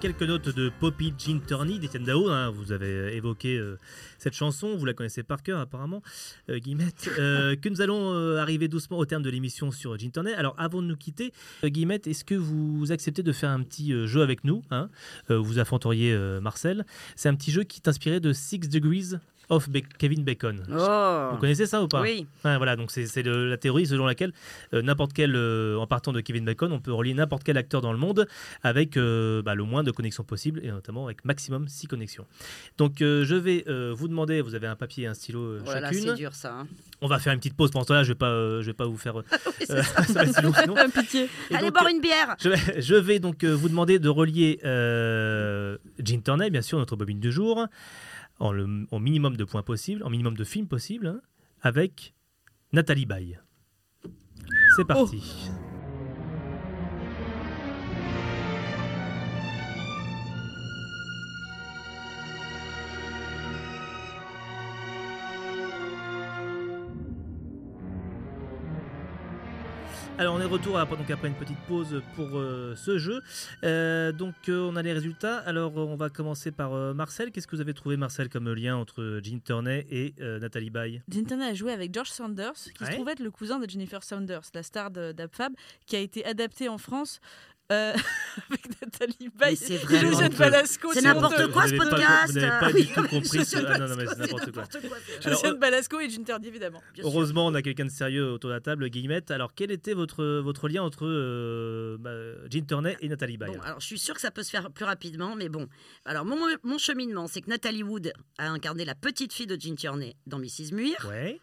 Quelques notes de Poppy Jean Turney d'Étienne Dao, hein, vous avez évoqué euh, cette chanson, vous la connaissez par cœur apparemment, euh, Guillemette, euh, <laughs> que nous allons euh, arriver doucement au terme de l'émission sur Jean Turney. Alors avant de nous quitter, euh, Guillemette, est-ce que vous acceptez de faire un petit euh, jeu avec nous hein? Euh, Vous affronteriez euh, Marcel. C'est un petit jeu qui est inspiré de Six Degrees of Be- Kevin Bacon. Oh. Vous connaissez ça ou pas Oui. Ouais, voilà, donc c'est la théorie selon laquelle euh, n'importe quel, euh, en partant de Kevin Bacon, on peut relier n'importe quel acteur dans le monde avec euh, bah, le moins de connexions possible et notamment avec maximum 6 connexions. Donc je vais vous demander, vous avez un papier et un stylo euh, Oh là là, chacune. c'est dur ça. hein. On va faire une petite pause pendant temps-là, je vais pas, je vais pas vous faire. ça. ça sinon. Pitié. Allez donc, boire une bière. je vais, je vais donc vous demander de relier Jean Turney, bien sûr, notre bobine du jour, en, le, en minimum de points possibles, en minimum de films possibles, hein, avec Nathalie Baye. C'est parti. Alors on est de retour après, donc après une petite pause pour euh, ce jeu. Euh, donc euh, on a les résultats. Alors on va commencer par Marcel. Qu'est-ce que vous avez trouvé Marcel comme lien entre Jean Turney et Nathalie Baye? Jean Turney a joué avec George Sanders, qui Ouais. se trouve être le cousin de Jennifer Saunders, la star d'Abfab, qui a été adapté en France. Euh, <laughs> avec Nathalie Baye c'est et Josiane que- Balasco. c'est n'importe quoi, ce podcast. Vous n'avez pas du tout compris ce. Ah non, non, mais c'est Balasco, n'importe quoi. Josiane Balasco et Turney, évidemment. Heureusement, on a quelqu'un de sérieux autour de la table, Guillemette. Alors, quel était votre, votre lien entre euh, bah, Jean Turney et Nathalie Baye Bon, alors je suis sûre que ça peut se faire plus rapidement, mais bon. Alors mon, mon cheminement, c'est que Nathalie Wood a incarné la petite fille de Jean Tierney dans Mrs. Muir. Ouais,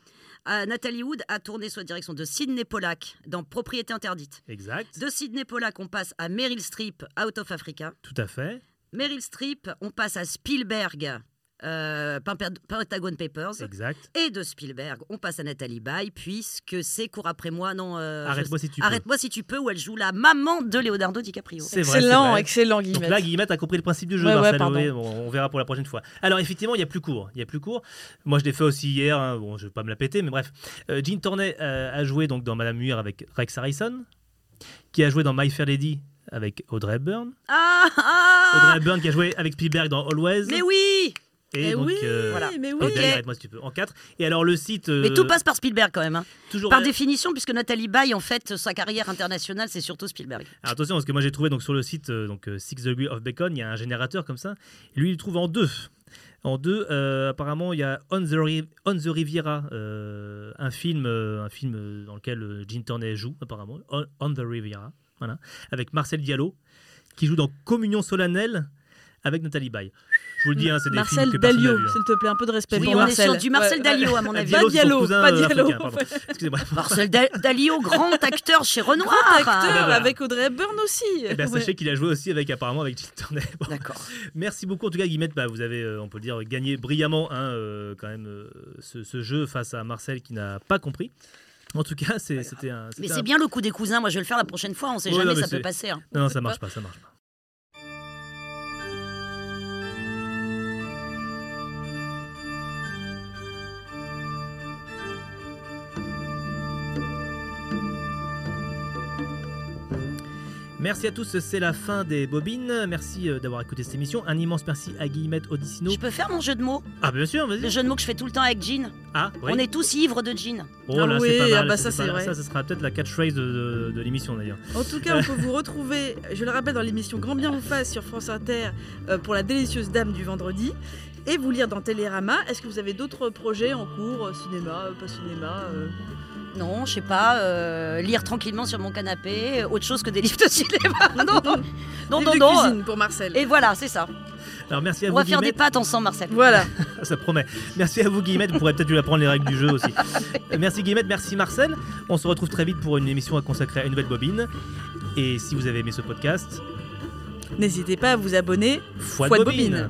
Euh, Nathalie Wood a tourné sous la direction de Sidney Pollack dans Propriété interdite. exact. De Sidney Pollack, on passe à Meryl Streep, Out of Africa. Tout à fait. Meryl Streep, on passe à Spielberg, euh, Penta- Pentagon Papers. Exact. Et de Spielberg, on passe à Nathalie Baye, puisque c'est Cours après moi, non euh, Arrête-moi si tu peux. Arrête-moi si tu peux, où elle joue la maman de Leonardo DiCaprio. C'est Excellent, vrai. excellent, Donc Guillemette. là, Guillemette a compris le principe du jeu, Ouais, ouais, Marcel. pardon. Oui, bon, on verra pour la prochaine fois. Alors, effectivement, il y a plus court. Il y a plus court. Moi, je l'ai fait aussi hier. hein. Bon, je vais pas me la péter, mais bref. Euh, Jean euh, a joué donc dans Madame Muir avec Rex Harrison, qui a joué dans My Fair Lady avec Audrey Hepburn. Ah, ah Audrey Hepburn qui a joué avec Spielberg dans Always. Mais oui Et Eh donc, oui, euh, voilà. mais oui. Arrête-moi si tu peux. En 4. Et alors le site. euh, Mais tout passe par Spielberg quand même. hein. toujours Par euh, définition, puisque Nathalie Baye, en fait, sa carrière internationale, c'est surtout Spielberg. Alors attention, parce que moi j'ai trouvé donc sur le site euh, donc Six Degree of Bacon, il y a un générateur comme ça. Et lui, il le trouve en deux. En deux, euh, apparemment, il y a On the, On the Riviera, euh, un film, euh, un film dans lequel euh, Gene Turney joue, apparemment. On, On the Riviera, voilà, avec Marcel Diallo, qui joue dans Communion solennelle avec Nathalie Baye. Je vous le dis, hein, c'est des Marcel films que personne Dalio, hein. s'il te plaît, un peu de respect Oui, pour on est Marcel. sur du Marcel Ouais, Dalio, à mon avis. Pas Diallo, pas Diallo. Excusez-moi. <laughs> Marcel Da- Dalio, grand acteur chez Renoir. Grand acteur Ah, voilà. avec Audrey Hepburn aussi. Eh ben, Ouais. Sachez qu'il a joué aussi avec apparemment avec Turney. Bon. D'accord. Merci beaucoup en tout cas Guillemette, bah, vous avez euh, on peut le dire gagné brillamment hein, euh, quand même euh, ce, ce jeu face à Marcel qui n'a pas compris. En tout cas, c'est- c'était un. Mais c'est un- bien le coup des cousins. Moi, je vais le faire la prochaine fois. On sait Ouais, jamais, non, ça peut passer. hein. Non, non, ça marche pas, ça marche pas. Merci à tous, c'est la fin des bobines. Merci euh, d'avoir écouté cette émission. Un immense merci à Guillemette Odissino. Je peux faire mon jeu de mots? Ah, bien sûr, vas-y. Le jeu de mots que je fais tout le temps avec Jean. Ah, oui. On est tous ivres de Jean. Oh là, Ah c'est oui, pas mal. ah bah ça, c'est vrai. ça, ce sera peut-être la catchphrase de, de- de l'émission d'ailleurs. En tout cas, on peut <laughs> vous retrouver, je le rappelle, dans l'émission Grand Bien vous fasse sur France Inter euh, pour la délicieuse dame du vendredi. Et vous lire dans Télérama. Est-ce que vous avez d'autres projets en cours euh, Cinéma, pas cinéma euh Non, je sais pas, euh, lire tranquillement sur mon canapé, autre chose que des <laughs> livres de cinéma. <laughs> non, non, non, non. cuisine pour Marcel. Et voilà, c'est ça. Alors merci à On vous. va faire des pâtes ensemble, Marcel. Voilà. <laughs> Ça promet. Merci à vous Guillemette, vous pourrez peut-être lui apprendre les règles du jeu aussi. Merci Guillemette, merci Marcel. On se retrouve très vite pour une émission à consacrer à une nouvelle bobine. Et si vous avez aimé ce podcast, N'hésitez pas à vous abonner. foi, Foi de de bobine. bobine.